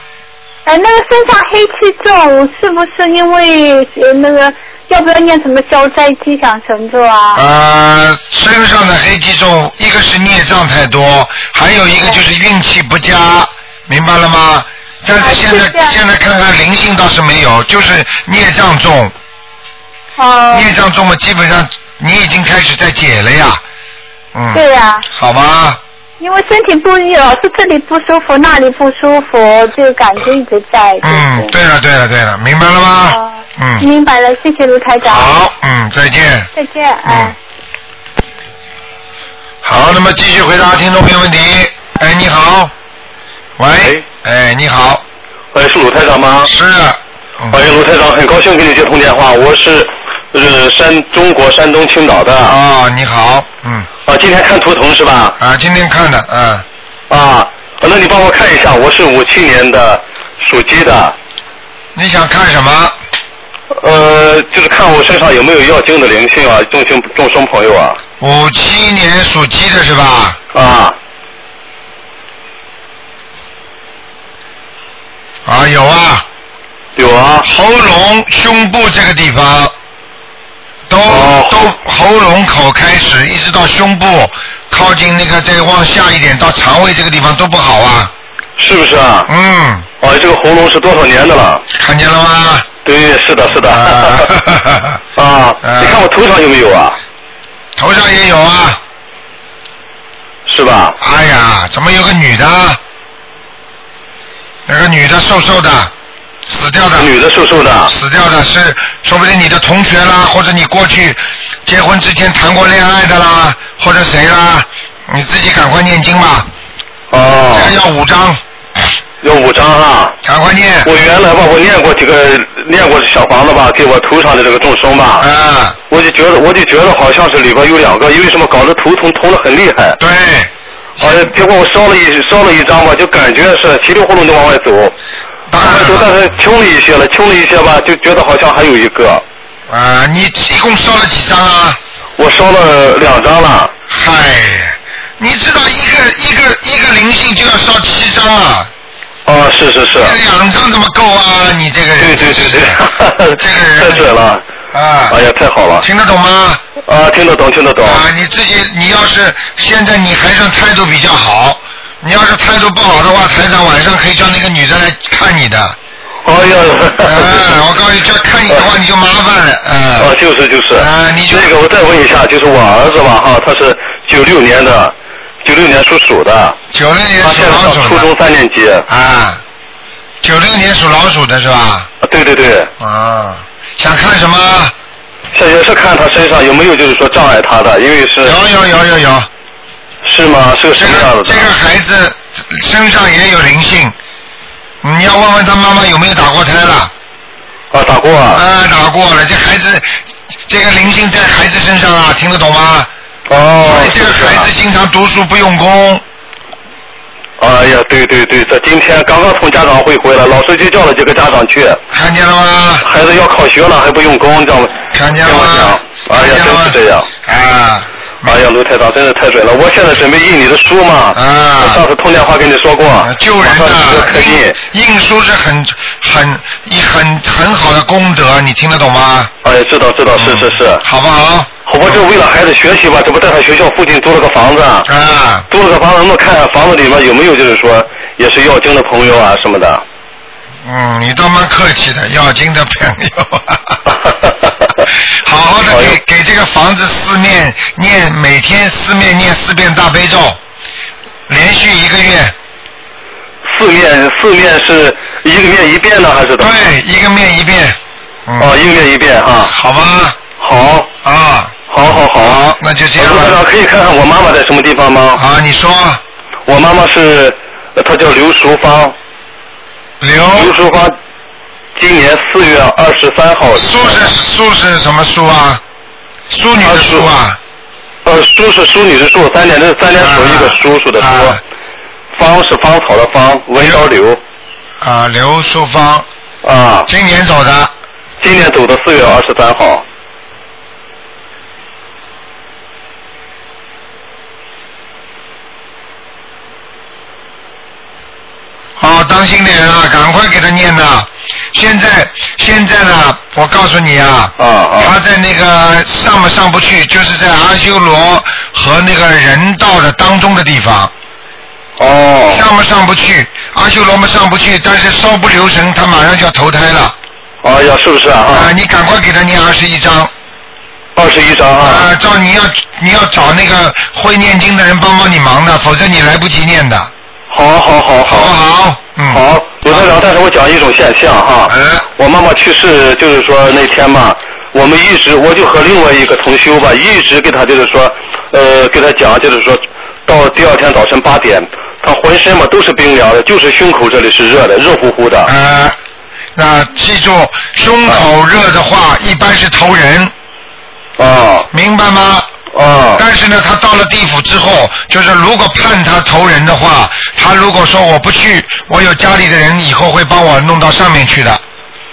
哎，那个身上黑气重，是不是因为呃那个要不要念什么消灾吉祥神咒啊？呃，身上的黑气重，一个是孽障太多，还有一个就是运气不佳，明白了吗？但是现在、现在看看灵性倒是没有，就是孽障重。哦。孽障重嘛，基本上你已经开始在解了呀。嗯。对呀、好吗？因为身体不老是这里不舒服，那里不舒服，就感觉一直在。嗯，对了对了对了，明白了吗？嗯。明白了，谢谢卢台长。好，嗯，再见。再见，哎。好，那么继续回答听众朋友问题。哎，你好。喂。哎，你好。喂，是卢台长吗？是。欢迎卢台长，很高兴跟你接通电话，我是呃山中国山东青岛的。啊，你好，嗯。啊，今天看图腾是吧？啊，今天看的，嗯。啊，那你帮我看一下，我是五七年的，属鸡的。你想看什么？呃，就是看我身上有没有要精的灵性啊，众生众生朋友啊。五七年属鸡的是吧？啊。啊，有啊。有啊。喉咙、胸部这个地方，都、都喉咙口开始，一直到胸部，靠近那个再往下一点到肠胃这个地方都不好啊。是不是啊？嗯。哦，这个喉咙是多少年的了？看见了吗？对，是的，是的。啊，你看我头上有没有啊？头上也有啊。是吧？哎呀，怎么有个女的？那个女的瘦瘦的，死掉的。女的瘦瘦的。死掉的是，说不定你的同学啦，或者你过去结婚之前谈过恋爱的啦，或者谁啦，你自己赶快念经吧。哦。这个要五张。要五张啊！赶快念。我原来吧，我念过几个，念过小房子吧，给我头上的这个众生吧。啊。我就觉得，我就觉得好像是里边有两个，因为什么搞得头痛痛的很厉害。对。哎，结果我烧了一烧了一张吧，就感觉是稀里糊涂的往外走。往外走，但是清了一些了，清了一些吧，就觉得好像还有一个。啊，你一共烧了几张啊？我烧了两张了。嗨，你知道一个一个一个灵性就要烧七张啊？哦，是是是。两张怎么够啊？你这个人。对对对对，这个人太准了。啊。哎呀，太好了。听得懂吗？啊，听得懂，听得懂。啊，你自己，你要是现在你还算态度比较好，你要是态度不好的话，台长晚上可以叫那个女的来看你的。哎呀。哎，我告诉你，叫看你的话你就麻烦了，嗯。啊，就是就是。啊，你就那个，我再问一下，就是我儿子吧，哈，他是九六年的，九六年属鼠的。九六年属老鼠的。初中三年级。啊，九六年属老鼠的是吧？啊，对对对。啊，想看什么？这也是看他身上有没有就是说障碍他的，因为是。有有有有有。是吗？是个什么样的？这个孩子身上也有灵性，你要问问他妈妈有没有打过胎了。啊，打过啊。啊，打过了，这孩子，这个灵性在孩子身上啊，听得懂吗？哦。所以这个孩子经常读书不用功。哎呀，对对对，这今天刚刚从家长会回来，老师就叫了几个家长去。看见了吗？孩子要考学了还不用功，你知道吗？看见了吗？哎呀，真是这样。啊。哎呀，卢台长真是太准了！我现在准备印你的书嘛。啊。我上次通电话跟你说过。救人的。可印。印书是很很一很很好的功德，你听得懂吗？哎，知道知道，是是是。好不好？我就为了孩子学习吧，这不在他学校附近租了个房子啊。啊。租了个房子，能不能看看房子里面有没有就是说也是要经的朋友啊什么的？嗯，你倒蛮客气的，要经的朋友。好好的给给这个房子四面念，每天四面念四遍大悲咒，连续一个月。四面四面是一个面一遍呢，还是？对，一个面一遍。哦，一个面一遍啊。好吗？好。啊。好好好。那就这样。卢可以看看我妈妈在什么地方吗？啊，你说。我妈妈是，她叫刘淑芳。刘。刘淑芳。今年四月二十三号。苏是苏是什么苏啊？淑女的淑啊？呃，淑是淑女的淑，三点这是三点水一个叔叔的叔。芳是芳草的芳，文刀刘。啊，刘淑芳。啊。今年走的。今年走的四月二十三号。好，当心点啊！赶快给他念呐！现在现在呢，我告诉你啊，啊他在那个上不上不去，就是在阿修罗和那个人道的当中的地方。哦。上不上不去，阿修罗们上不去，但是稍不留神，他马上就要投胎了。哎呀，是不是啊？啊，你赶快给他念二十一章。二十一章啊。啊，照你要你要找那个会念经的人帮帮你忙的，否则你来不及念的。好好好好。好好。嗯。好，卢台长，但是我讲一种现象哈。嗯。我妈妈去世，就是说那天嘛，我们一直我就和另外一个同修吧，一直给他就是说，呃，给他讲，就是说到第二天早晨八点，他浑身嘛都是冰凉的，就是胸口这里是热的，热乎乎的。啊。那记住，胸口热的话，一般是投人。啊。明白吗？啊。但是呢，他到了地府之后，就是如果判他投人的话，他如果说我不去，我有家里的人以后会帮我弄到上面去的。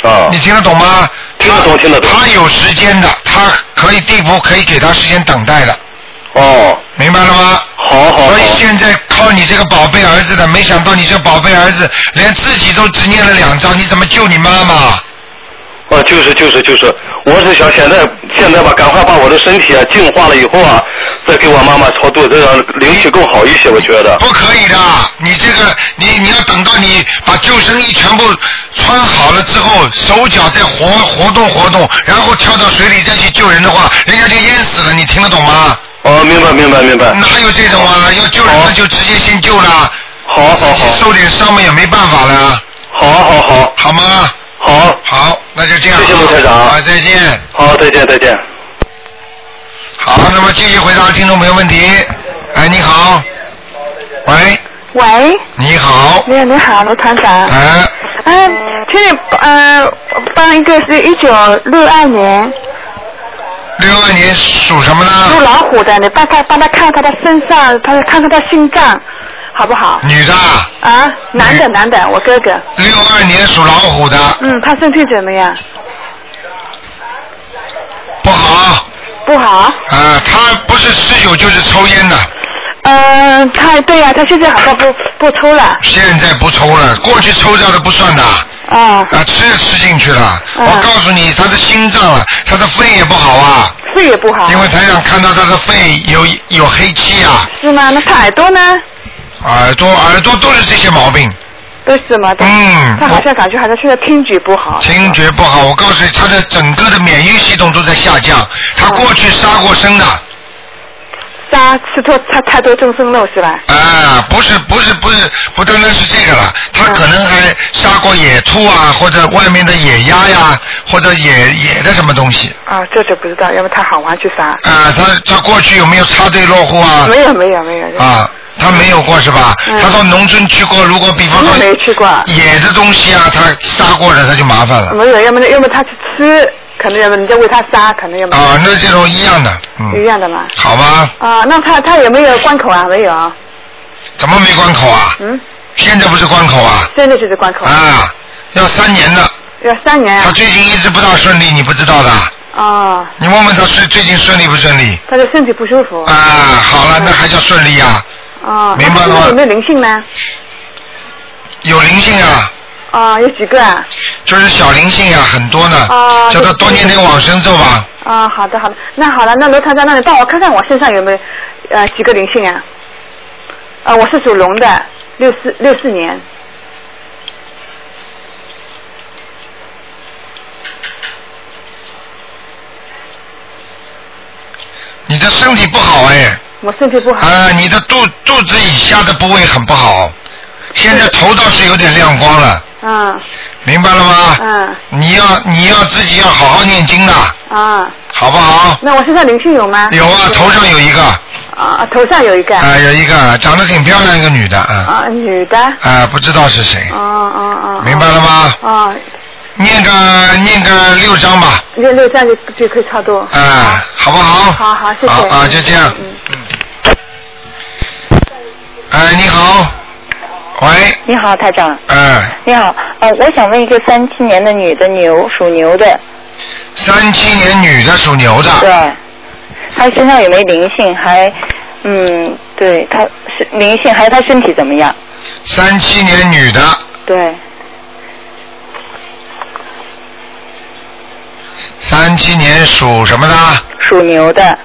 啊。你听得懂吗？听得懂，听得懂。他有时间的，他可以地府可以给他时间等待的。哦。明白了吗？好好。所以现在靠你这个宝贝儿子的，没想到你这宝贝儿子连自己都只念了两章，你怎么救你妈妈？啊，就是就是就是，我是想现在现在吧，赶快把我的身体啊净化了以后啊，再给我妈妈超度，这样灵气更好一些，我觉得。不可以的，你这个你你要等到你把救生衣全部穿好了之后，手脚再活活动活动，然后跳到水里再去救人的话，人家就淹死了，你听得懂吗？哦，明白明白明白。哪有这种啊？要救人那就直接先救了。好好好。受点伤嘛也没办法了。好好好。好吗？好。好，那就这样。谢谢卢台长。啊，再见。好，再见再见。好，那么继续回答听众朋友问题。哎，你好。喂。喂。你好。你好，你好，卢团长。哎。嗯，请你呃帮一个是一九六二年。六二年属什么呢？属老虎的，你帮他帮他看他的身上，他看看他心脏，好不好？女的。啊，男的男的，我哥哥。六二年属老虎的。嗯，他身体怎么样？不好。不好。啊，他不是吃酒就是抽烟的。嗯，他对呀、他现在好像不不抽了。现在不抽了，过去抽掉的不算的。啊。啊，吃也吃进去了。我告诉你，他的心脏啊，他的肺也不好啊。肺也不好。因为台长看到他的肺有有黑气啊。是吗？那他耳朵呢？耳朵耳朵都是这些毛病。都是吗？嗯。他好像感觉好像现在听觉不好。听觉不好，我告诉你，他的整个的免疫系统都在下降。他过去杀过生的。杀吃多太太多众生肉是吧？啊，不是不是不是，不单单是这个了，他可能还杀过野兔啊，或者外面的野鸭呀，或者野野的什么东西。啊，这就不知道，要不他好玩去杀。啊，他他过去有没有插队落户啊？没有没有没有。啊，他没有过是吧？嗯他到农村去过，如果比方说没去过。野的东西啊，他杀过了，他就麻烦了。没有，要么要么他去吃，可能要么人家喂他杀，可能要么。啊，那这种一样的，嗯，一样的嘛。好吗？啊，那他他有没有关口啊？没有啊。怎么没关口啊？嗯。现在不是关口啊？现在就是关口。啊，要三年的。要三年啊。他最近一直不大顺利，你不知道的？啊，你问问他是最近顺利不顺利？他的身体不舒服。啊，好了，那还叫顺利呀、啊。明白了吗有没有灵性呢？有灵性啊，啊，有几个啊？就是小灵性啊，很多呢。啊叫他多念点往生咒吧。啊，好的好的，那好了，那罗台长，那你帮我看看我身上有没有呃几个灵性啊？啊，我是属龙的，六四六四年。你的身体不好哎。我身体不好。啊，你的肚肚子以下的部位很不好，现在头倒是有点亮光了，嗯明白了吗？嗯你要你要自己要好好念经的，啊。好不好？那我身上灵性有吗？有啊，头上有一个，啊，头上有一个。啊，有一个长得挺漂亮一个女的，啊，啊，女的。啊，不知道是谁，哦哦哦。明白了吗？啊，念个念个六章吧，六六章就就可以差不多。啊，好不好？好好，谢谢。好啊，就这样。嗯。哎，你好，喂，你好，台长。嗯，你好，呃，我想问一个三七年的女的牛，属牛的。三七年女的属牛的，对。她身上有没有灵性？还，嗯，对，她是灵性，还有她身体怎么样？三七年女的，对，三七年属什么的？属牛的。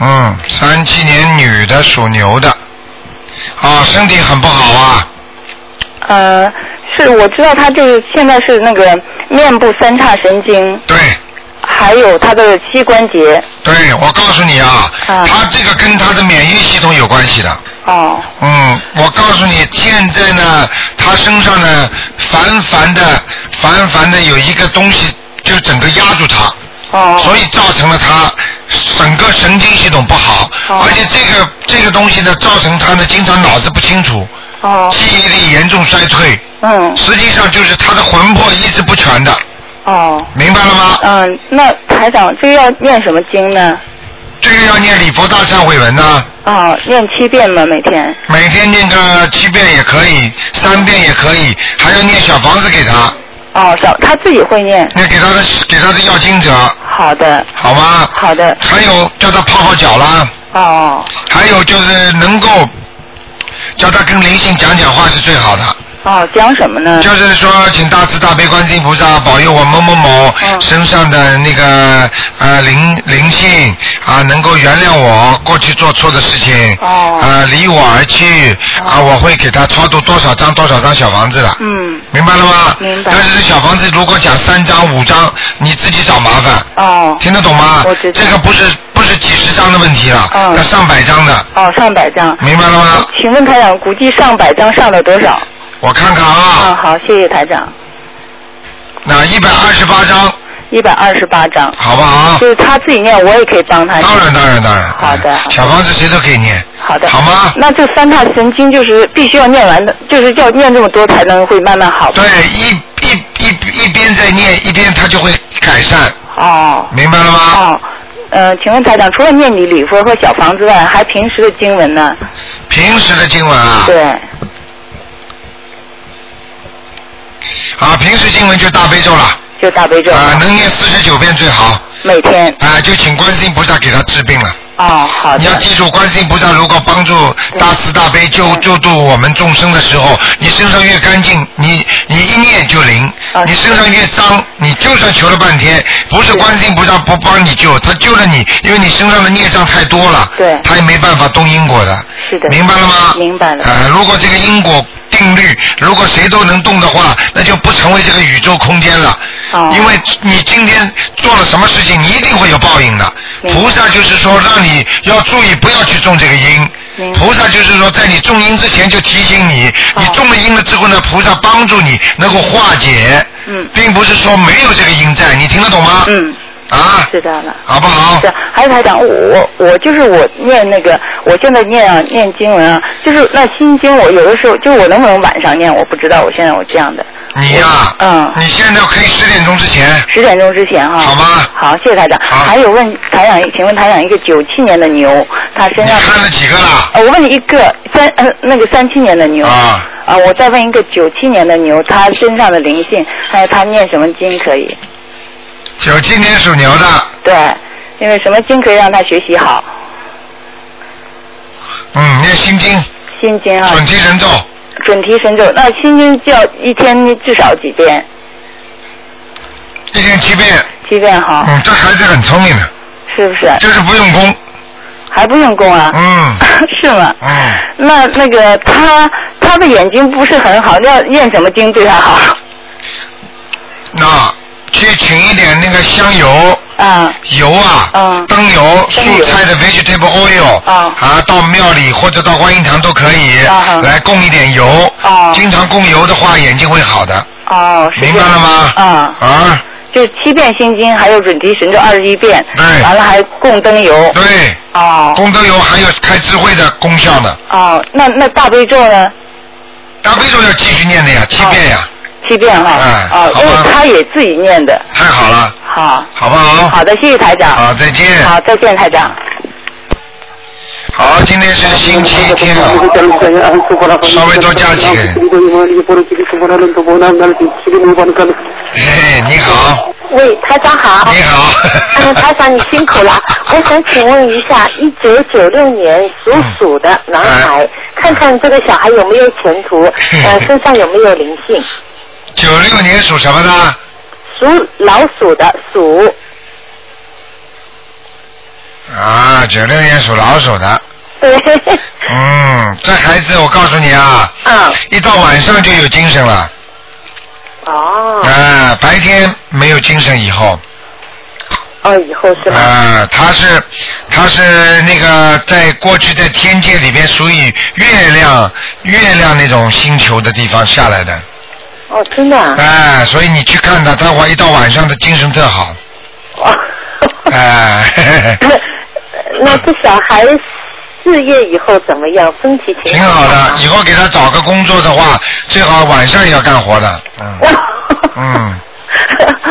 嗯，三七年女的属牛的，啊，身体很不好啊，呃，是我知道她就是现在是那个面部三叉神经。对。还有她的膝关节。对，我告诉你啊，啊他这个跟他的免疫系统有关系的。哦。嗯，我告诉你，现在呢，他身上呢，烦烦的，烦烦的有一个东西，就整个压住他。哦。所以造成了他整个神经系统不好，哦而且这个这个东西呢，造成他呢经常脑子不清楚，哦。记忆力严重衰退。嗯。实际上就是他的魂魄一直不全的。哦。明白了吗？嗯，那台长这个要念什么经呢？这个要念礼佛大忏悔文呢。哦，念七遍吗？每天？每天念个七遍也可以，三遍也可以，还要念小房子给他。哦，小他自己会念。那给他的给他的要经者。好的。好吗？好的。还有叫他泡泡脚啦。哦。还有就是能够叫他跟灵性讲讲话是最好的。哦，讲什么呢？就是说，请大慈大悲观世音菩萨保佑我某某某身上的那个呃灵灵性啊，能够原谅我过去做错的事情，啊离我而去啊，我会给他超度多少张多少张小房子的，嗯，明白了吗？明白但是这小房子如果讲三张五张，你自己找麻烦，哦，听得懂吗？我知道这个不是不是几十张的问题了，嗯要上百张的，哦，上百张。明白了吗？请问台长，估计上百张上了多少？我看看啊，嗯，好，谢谢台长。那一百二十八张，一百二十八张。好不好？就是他自己念，我也可以帮他念。当然当然当然。好的。小房子谁都可以念。好的。好吗？那这三大神经就是必须要念完的，就是要念这么多才能会慢慢好。对，一一一一边在念，一边他就会改善。哦。明白了吗？哦。呃，请问台长，除了念你礼佛和小房之外，还平时的经文呢？平时的经文啊。对。啊，平时经文就大悲咒了。就大悲咒。啊，能念四十九遍最好。每天。啊，就请观世音菩萨给他治病了。哦，好的。你要记住，观世音菩萨如果帮助大慈大悲救救度我们众生的时候，你身上越干净，你你一念就灵；啊你身上越脏，你就算求了半天，不是观世音菩萨不帮你救，他救了你，因为你身上的孽障太多了，对，他也没办法动因果的。是的。明白了吗？明白了。啊，如果这个因果定律，如果谁都能动的话，那就不成为这个宇宙空间了。哦因为你今天做了什么事情，你一定会有报应的。菩萨就是说让你要注意，不要去种这个因。菩萨就是说，在你种因之前就提醒你，你种了因了之后呢，菩萨帮助你能够化解，嗯并不是说没有这个因在，你听得懂吗？嗯。啊，知道了。好不好？是，还有台长，我我我就是我念那个，我现在念啊念经文啊，就是那心经，我有的时候就是我能不能晚上念，我不知道，我现在我这样的。你呀、嗯，你现在可以十点钟之前。十点钟之前哈。好吗？好，谢谢台长。还有问台长，请问台长，一个九七年的牛，他身上看了几个了？呃，我问你一个三呃那个三七年的牛。啊。啊，我再问一个九七年的牛，他身上的灵性，还有他念什么经可以？九七年属牛的，对，因为什么经可以让他学习好？嗯，念心经，心经啊。准提神咒。准提神咒，那心经就要一天至少几遍？一天七遍。七遍哈。嗯，这孩子很聪明的，是不是？就是不用功。还不用功啊？嗯。是吗？嗯。那那个他他的眼睛不是很好，要念什么经对他好？那去请一点那个香油。啊。油啊。嗯。灯油，蔬菜的 vegetable oil。啊。啊，到庙里或者到观音堂都可以。啊来供一点油。哦。经常供油的话，眼睛会好的。哦，明白了吗？啊。啊。就是七遍心经，还有准提神咒二十一遍。对。完了还供灯油。对。哦。供灯油还有开智慧的功效呢。哦，那那大悲咒呢？大悲咒要继续念的呀，七遍呀。七遍哈。哎哦，因为他也自己念的。太好了。好。好不好？好的，谢谢台长。好，再见。好，再见，台长。好，今天是星期天啊，稍微多加几个人。哎，你好，喂，台长好。你好。嗯，台长你辛苦了。我想请问一下，一九九六年属鼠的男孩，看看这个小孩有没有前途，呃，身上有没有灵性？九六年属什么的？属老鼠的鼠，啊，九六年属老鼠的。对。嗯，这孩子我告诉你啊，嗯，一到晚上就有精神了。哦。啊，白天没有精神以后。哦，以后是吧？啊，他是他是那个在过去在天界里边属于月亮月亮那种星球的地方下来的。哦，真的啊？哎，所以你去看他，他晚一到晚上的精神特好。哦。哎，嘿嘿嘿那这小孩事业以后怎么样？身体情挺好的。以后给他找个工作的话，最好晚上也要干活的。嗯。嗯。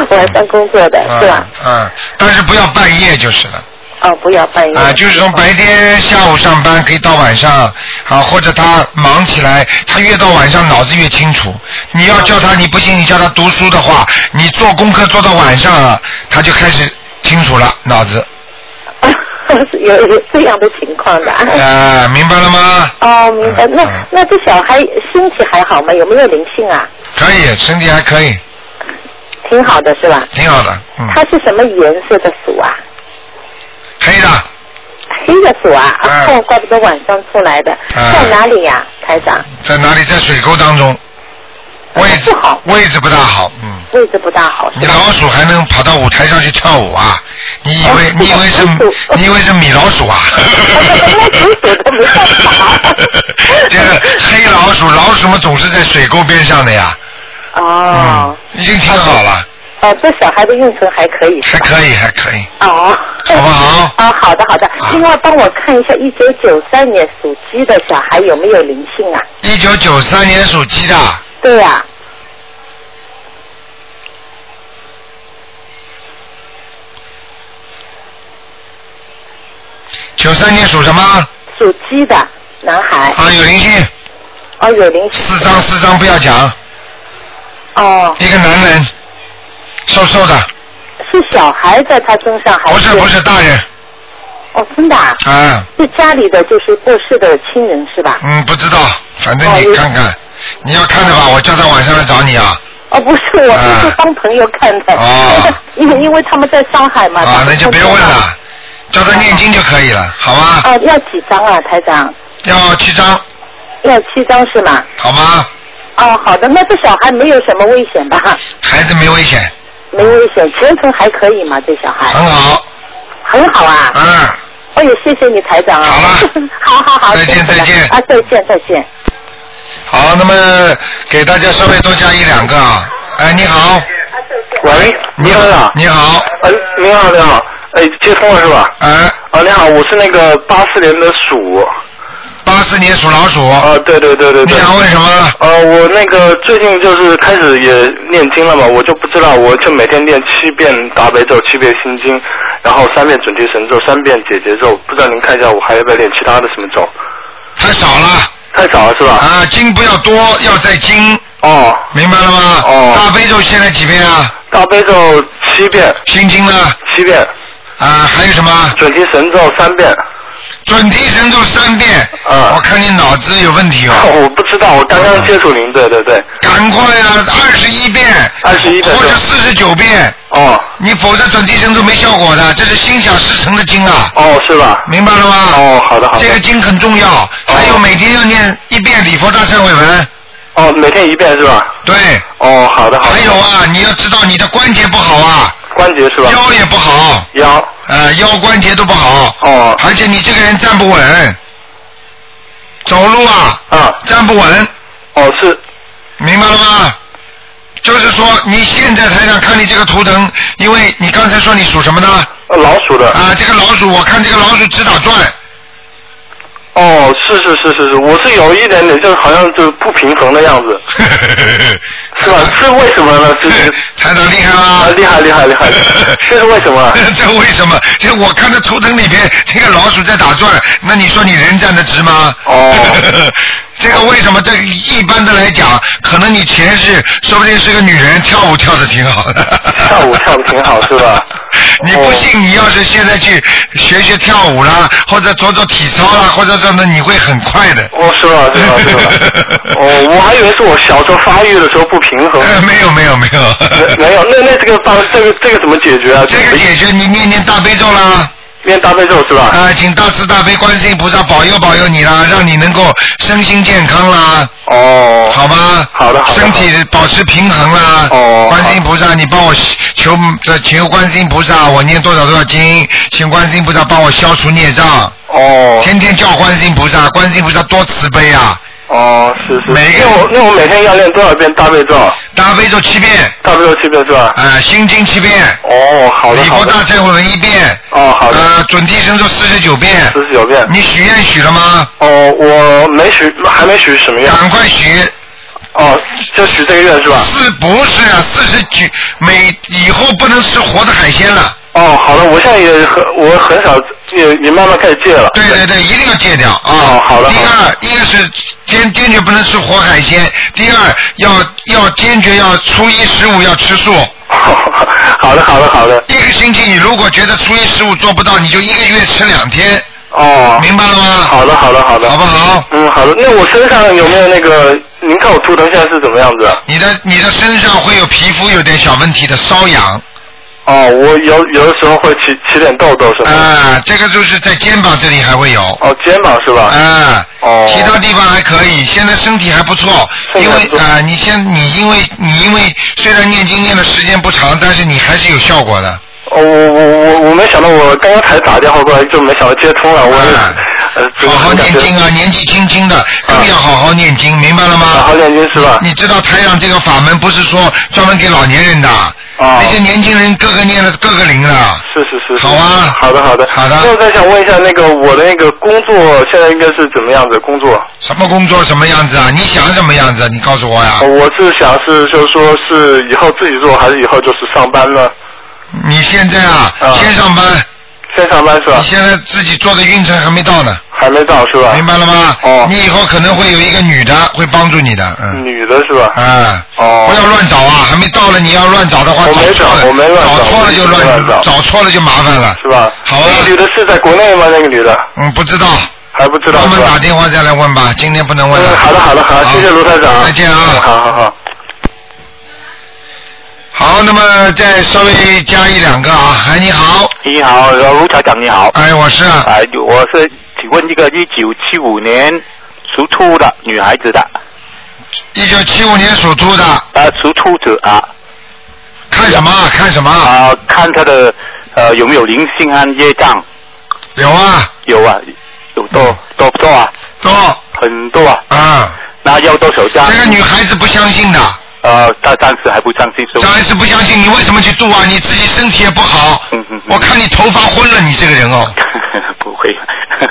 晚上工作的是吧？嗯，但是不要半夜就是了。哦，不要半夜。啊，就是从白天下午上班可以到晚上，啊，或者他忙起来，他越到晚上脑子越清楚。你要叫他，你不信你叫他读书的话，你做功课做到晚上啊，他就开始清楚了脑子。有有这样的情况的。啊，明白了吗？哦，明白。那那这小孩身体还好吗？有没有灵性啊？可以，身体还可以，挺好的是吧？挺好的，嗯，它是什么颜色的鼠啊？黑的，黑的鼠啊！哦，怪不得晚上出来的。嗯在哪里呀，台长？在哪里？在水沟当中，位置好位置不大好，嗯。位置不大好。你老鼠还能跑到舞台上去跳舞啊？你以为、你以为是你以为是米老鼠啊？这个黑老鼠，老鼠们总是在水沟边上的呀。哦。已经挺好了，哦，这小孩的运程还可以。还可以，还可以。哦。好不好？啊，好的好的。另外帮我看一下，一九九三年属鸡的小孩有没有灵性啊？一九九三年属鸡的，对呀、九三年属什么？属鸡的男孩。啊，有灵性。哦，有灵性。四张四张不要讲。哦。一个男人，瘦瘦的，是小孩在他身上还是？不是不是大人。哦，真的啊？啊，是家里的就是过世的亲人是吧？嗯，不知道，反正你看看，你要看的话，我叫他晚上来找你啊。哦，不是，我是帮朋友看的。哦。因为因为他们在上海嘛。啊，那就别问了，叫他念经就可以了，好吗？哦，要几张啊，台长？要七张。要七张是吗？好吗？哦，好的，那这小孩没有什么危险吧？孩子没危险，没危险，前程还可以吗？这小孩很好。很好啊。嗯。哎呦，谢谢你台长啊！好了，好好好，再见再见啊，再见再见。好，那么给大家稍微多加一两个啊。哎，你好，喂，你好，你好，哎，你好，你好，哎，接通了是吧？哎，啊，你好，我是那个八四年的鼠。八四年属老鼠。啊，对对对对对。你想问什么？呃，我那个最近就是开始也念经了嘛，我就不知道，我就每天念七遍大悲咒，七遍心经，然后三遍准提神咒，三遍解结咒，不知道您看一下我还要不要念其他的什么咒？太少了。太少了是吧？啊，经不要多，要在经。哦。明白了吗？哦。大悲咒现在几遍啊？大悲咒七遍。心经呢？七遍。啊，还有什么？准提神咒三遍。准提神咒三遍。啊。我看你脑子有问题哦。我不知道，我刚刚接触您，对对对。赶快啊、二十一遍。二十一遍。或者四十九遍。哦。你否则准提神咒没效果的，这是心想事成的经啊。哦，是吧？明白了吗？哦，好的好的。这个经很重要，还有每天要念一遍礼佛大忏悔文。哦，每天一遍是吧？对。哦，好的好的。还有啊，你要知道你的关节不好啊。关节是吧？腰也不好。腰。呃，腰关节都不好。哦。而且你这个人站不稳，走路啊。啊。站不稳。哦，是。明白了吗？就是说，你现在台上看你这个图腾，因为你刚才说你属什么呢？老鼠的。啊，这个老鼠，我看这个老鼠直打转。哦，是是是是是，我是有一点点，就是好像就不平衡的样子，是吧？是为什么呢？是 台长厉害吗？厉害厉害厉害，这是为什么？这为什么？这我看到图腾里边，这个老鼠在打转，那你说你人站得直吗？哦。这个为什么？这一般的来讲，可能你前世说不定是个女人，跳舞跳的挺好的。跳舞跳的挺好，是吧？你不信，你要是现在去学学跳舞啦，或者做做体操啦，或者什么，你会很快的。哦，是吧？是吧？是吧？哦，我还以为是我小时候发育的时候不平衡。呃没有没有没有。没有，那那这个方这个这个怎么解决啊？这个解决，你念念大悲咒啦。念大悲咒是吧？啊，请大慈大悲观世音菩萨保佑保佑你啦，让你能够身心健康啦。哦。好吗？好的好的。身体保持平衡啦。哦。观世音菩萨，你帮我求这求观世音菩萨，我念多少多少经，请观世音菩萨帮我消除孽障。哦。天天叫观世音菩萨，观世音菩萨多慈悲啊！哦，是是。每个那我那我每天要练多少遍大悲咒？大悲咒七遍。大悲咒七遍是吧？啊，心经七遍。哦，好的礼佛。大忏悔文一遍。哦，好的。呃，准提神咒四十九遍。四十九遍。你许愿许了吗？哦，我没许，还没许什么愿。赶快许。哦，就许这个愿是吧？是不是啊？四十九每以后不能吃活的海鲜了。哦，好的，我现在也很，我很少也也慢慢开始戒了。对对对，一定要戒掉啊！哦，好的。第二，一个是坚坚决不能吃活海鲜；第二，要要坚决要初一十五要吃素。好的，好的，好的。一个星期，你如果觉得初一十五做不到，你就一个月吃两天。哦。明白了吗？好的，好的，好的。好不好？嗯，好的。那我身上有没有那个？您看我图腾现在是怎么样子？你的你的身上会有皮肤有点小问题的瘙痒。哦，我有有的时候会起起点痘痘是吧。啊，这个就是在肩膀这里还会有。哦，肩膀是吧？啊。哦。其他地方还可以，现在身体还不错，因为啊、你先你因为你因为虽然念经念的时间不长，但是你还是有效果的。哦，我我我我没想到，我刚刚才打电话过来，就没想到接通了。我好好念经啊，年纪轻轻的更要好好念经，明白了吗？好好念经是吧？你知道台上这个法门不是说专门给老年人的，那些年轻人个个念的个个灵啊。是是是。好啊。好的好的。好的。那我再想问一下，那个我的那个工作现在应该是怎么样子？工作？什么工作什么样子啊？你想什么样子？你告诉我呀。我是想是就是说是以后自己做，还是以后就是上班呢？你现在啊，先上班。先上班是吧？你现在自己做的运程还没到呢。还没到是吧？明白了吗？哦。你以后可能会有一个女的会帮助你的，嗯。女的是吧？啊。哦。不要乱找啊！还没到了，你要乱找的话，我没找错了，找我没乱找找错了就乱找找错了就麻烦了。是吧？好啊。那个女的是在国内吗？那个女的？嗯，不知道。还不知道我们打电话再来问吧，今天不能问了。嗯，好的好的好，谢谢卢台长。再见啊。好好好。好，那么再稍微加一两个啊。哎，你好。你好，呃卢台长你好。哎，我是。哎，我是请问一个一九七五年属兔的女孩子的。一九七五年属兔的。呃，属兔子啊。看什么？看什么？啊，看她的呃有没有灵性和业障。有啊。有啊，有多多不多啊？多。很多啊。啊。那要多少张？这个女孩子不相信的。呃，他暂时还不相信，暂时不相信，你为什么去度啊？你自己身体也不好。嗯嗯。我看你头发昏了，你这个人哦。不会。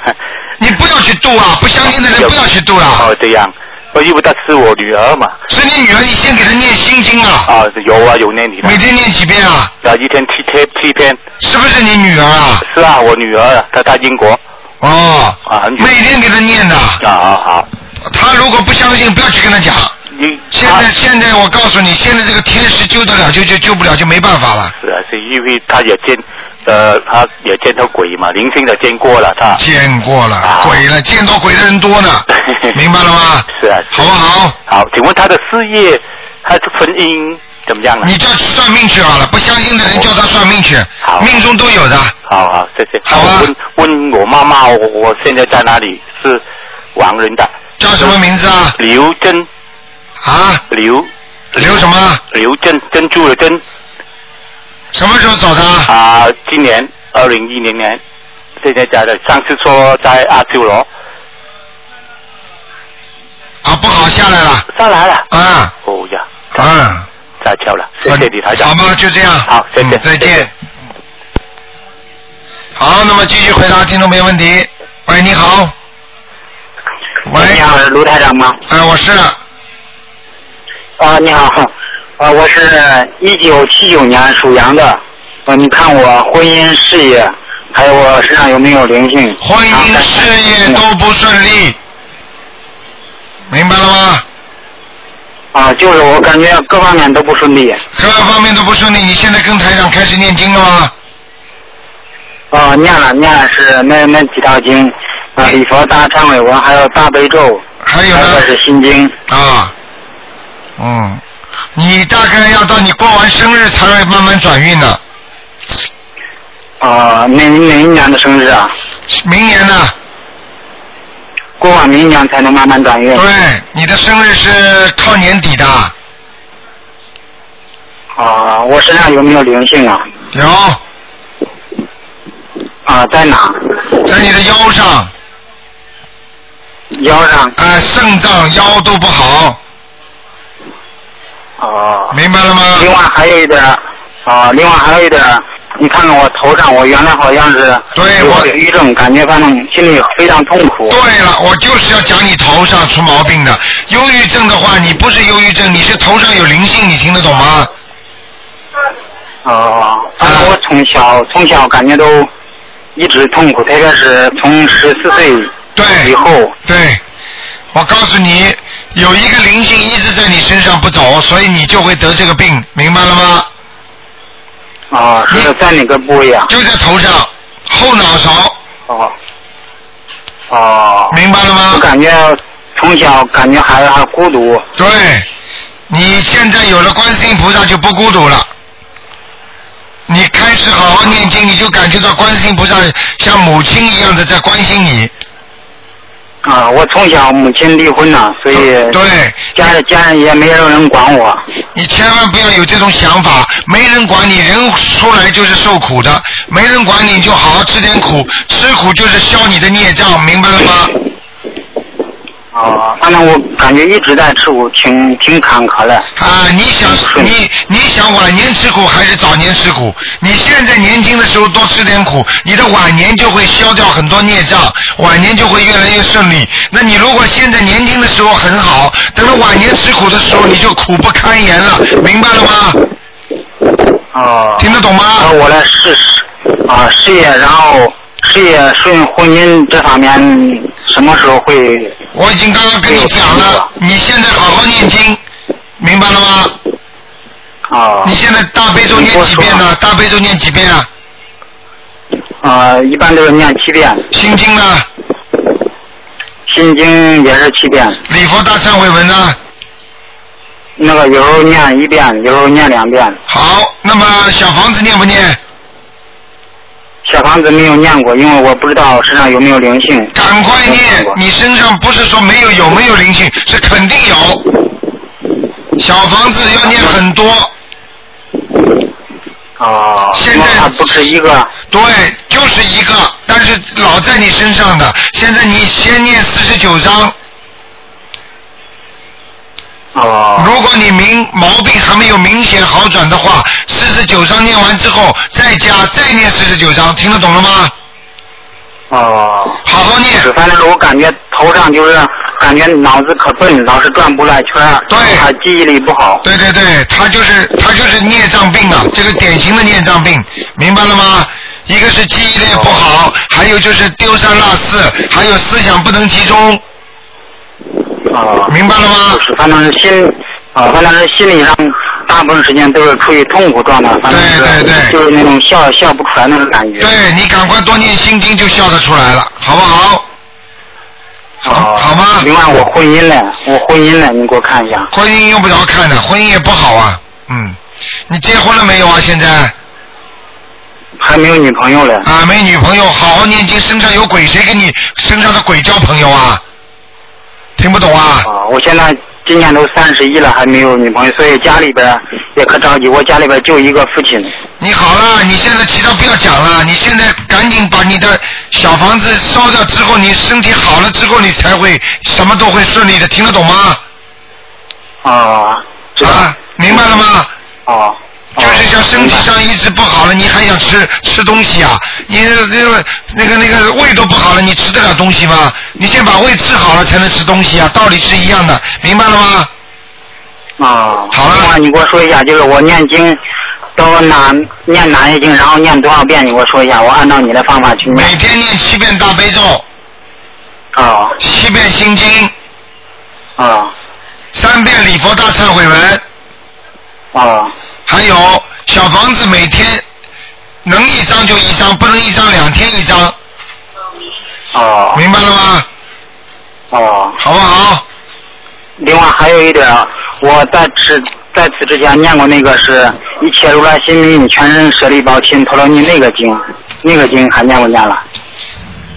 你不要去度啊！不相信的人 不要去度了。哦，这样。我因为她是我女儿嘛。是你女儿，你先给她念心经啊。啊，有啊，有念你的。每天念几遍啊？啊，一天七天七篇。是不是你女儿啊？是啊，我女儿，她在英国。哦。啊，很久每天给她念的。啊啊好。她如果不相信，不要去跟她讲。你现在现在我告诉你，现在这个天使救得了就就救不了就没办法了。是啊，是因为他也见，呃，他也见到鬼嘛，灵性的见过了，他。见过了，鬼了，见到鬼的人多呢，明白了吗？是啊。好不好？好，请问他的事业他的婚姻怎么样啊？你叫算命去好了，不相信的人叫他算命去，好命中都有的。好好，谢谢。好啊。问问我妈妈，我我现在在哪里？是亡人的。叫什么名字啊？刘珍。啊？刘。刘什么？刘珍，珍珠的珍。什么时候走的？啊，今年二零一零年，现在在的。上次说在阿修罗。啊，不好，下来了。上来了。啊。哦呀。啊。再敲了，谢谢李台长。好吗？就这样。好，谢谢。嗯再见。好，那么继续回答听众朋友问题。喂，你好。喂。你好，是卢台长吗？哎，我是。啊，你好，啊，我是一九七九年属羊的，啊，你看我婚姻、事业，还有我身上有没有灵性？婚姻、事业都不顺利，明白了吗？啊，就是我感觉各方面都不顺利。各方面都不顺利，你现在跟台长开始念经了吗？啊，念了念了是那那几套经，啊，礼佛大忏悔文，还有大悲咒，还有呢是心经。啊，嗯，你大概要到你过完生日才会慢慢转运呢。啊，哪哪一年的生日啊？明年呢？过完明年才能慢慢转运。对，你的生日是靠年底的。啊，我身上有没有灵性啊？有。啊，在哪？在你的腰上。腰上。啊、肾脏、腰都不好。哦。明白了吗？另外还有一点儿，啊，另外还有一点，你看看我头上，我原来好像是对有抑郁症，感觉反正心里非常痛苦。对了，我就是要讲你头上出毛病的。忧郁症的话，你不是忧郁症，你是头上有灵性，你听得懂吗？哦，反正我从小从小感觉都一直痛苦，特别是从十四岁以后。对，我告诉你，有一个灵性一直在你身上不走，所以你就会得这个病，明白了吗？啊，是在哪个部位啊？就在头上，后脑勺。哦。哦。明白了吗？我感觉从小感觉孩子还孤独。对，你现在有了观世音菩萨就不孤独了。你开始好好念经，你就感觉到观世音菩萨像母亲一样的在关心你。啊，我从小母亲离婚了，所以对家里家人也没有人管我。你千万不要有这种想法，没人管你，人出来就是受苦的，没人管你就好好吃点苦，吃苦就是消你的孽障，明白了吗？啊，反正我感觉一直在吃苦，挺挺坎坷的。啊，你想你你想晚年吃苦还是早年吃苦？你现在年轻的时候多吃点苦，你的晚年就会消掉很多孽障，晚年就会越来越顺利。那你如果现在年轻的时候很好，等到晚年吃苦的时候，你就苦不堪言了，明白了吗？哦。听得懂吗？我来试试啊事业，然后事业顺婚姻这方面什么时候会？我已经刚刚跟你讲了，你现在好好念经，明白了吗？啊。你现在大悲咒念几遍呢？大悲咒念几遍啊？啊，一般都是念七遍。心经呢？心经也是七遍。礼佛大忏悔文呢？那个有时候念一遍，有时候念两遍。好，那么小房子念不念？小房子没有念过，因为我不知道身上有没有灵性。赶快念，你身上不是说没有有没有灵性，是肯定有。小房子要念很多。哦。现在不止一个。对，就是一个，但是老在你身上的。现在你先念四十九章。哦。如果你明毛病还没有明显好转的话，四十九章念完之后再加再念四十九章，听得懂了吗？哦。好好念。反正我感觉头上就是感觉脑子可笨，老是转不来圈。对。他记忆力不好。对对对，他就是他就是孽障病啊，这个典型的孽障病，明白了吗？一个是记忆力不好，还有就是丢三落四，还有思想不能集中。啊。明白了吗？就是，反正是心啊，反正是心理上大部分时间都是处于痛苦状态，反正是对对就是那种笑笑不出来那种感觉。对你赶快多念心经，就笑得出来了，好不好？好，好吗？另外我婚姻呢，我婚姻呢，你给我看一下。婚姻用不着看的，婚姻也不好啊。嗯，你结婚了没有啊？现在？还没有女朋友嘞。啊，没女朋友，好好念经，身上有鬼，谁跟你身上的鬼交朋友啊？听不懂啊？啊，我现在今年都三十一了，还没有女朋友，所以家里边也可着急。我家里边就一个父亲。你好了，你现在其他不要讲了，你现在赶紧把你的小房子烧掉之后，你身体好了之后，你才会什么都会顺利的，听得懂吗？啊。啊，明白了吗？哦。就是像身体上一直不好了，你还想吃吃东西啊？你那个那个那个胃都不好了，你吃得了东西吗？你先把胃治好了才能吃东西啊，道理是一样的，明白了吗？啊。好了。你给我说一下，就是我念经都哪念哪些经，然后念多少遍？你给我说一下，我按照你的方法去念。每天念七遍大悲咒。啊。七遍心经。啊。三遍礼佛大忏悔文。啊。还有小房子每天能一张就一张，不能一张两天一张。哦。明白了吗？哦。好不好？另外还有一点，我在此在此之前念过那个是“一切如来心明，全身舍利宝心陀罗尼”那个经，那个经还念不念了？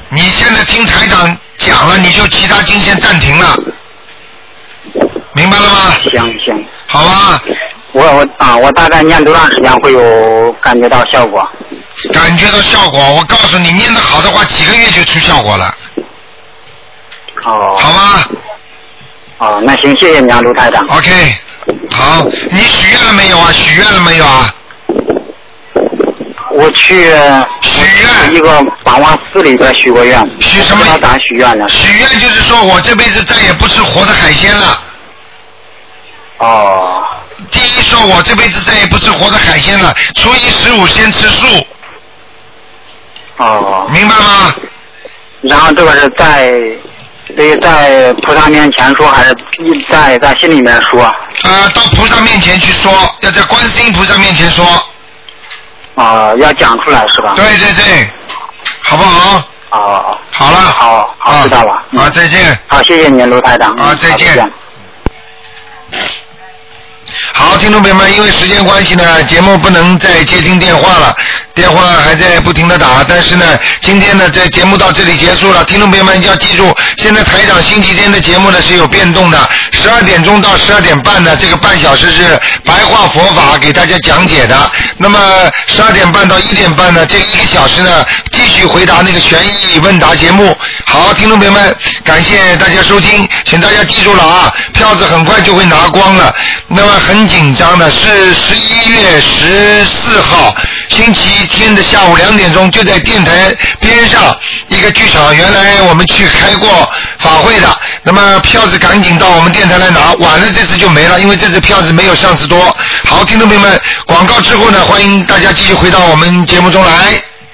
你现在听台长讲了，你就其他经先暂停了，明白了吗？行行。好吧。我我啊，我大概念多长时间会有感觉到效果？感觉到效果，我告诉你，念得好的话，几个月就出效果了。哦。好吗？哦，那行，谢谢你啊，卢太太。OK，好，你许愿了没有啊？许愿了没有啊？我去许愿一个榜望寺里边许过愿。许什么？咋许愿呢？许愿就是说我这辈子再也不吃活的海鲜了。哦。第一说，我这辈子再也不吃活的海鲜了，初一十五先吃素。哦。明白吗？然后这个是在得在菩萨面前说，还是在在心里面说？呃，到菩萨面前去说，要在观世音菩萨面前说。啊，要讲出来是吧？对对对，好不好？哦。好了。好，好，知道了。好，再见。好，谢谢您，卢台长。啊，再见。好，听众朋友们，因为时间关系呢，节目不能再接听电话了，电话还在不停的打，但是呢，今天呢，这节目到这里结束了，听众朋友们要记住，现在台长星期天的节目呢是有变动的，十二点钟到十二点半呢，这个半小时是白话佛法给大家讲解的，那么十二点半到一点半呢，这一个小时呢，继续回答那个悬疑问答节目。好，听众朋友们，感谢大家收听，请大家记住了啊，票子很快就会拿光了，那么很紧张的是十一月十四号星期天的下午两点钟，就在电台边上一个剧场，原来我们去开过法会的，那么票子赶紧到我们电台来拿，晚了这次就没了，因为这次票子没有上次多。好，听众朋友们，广告之后呢，欢迎大家继续回到我们节目中来。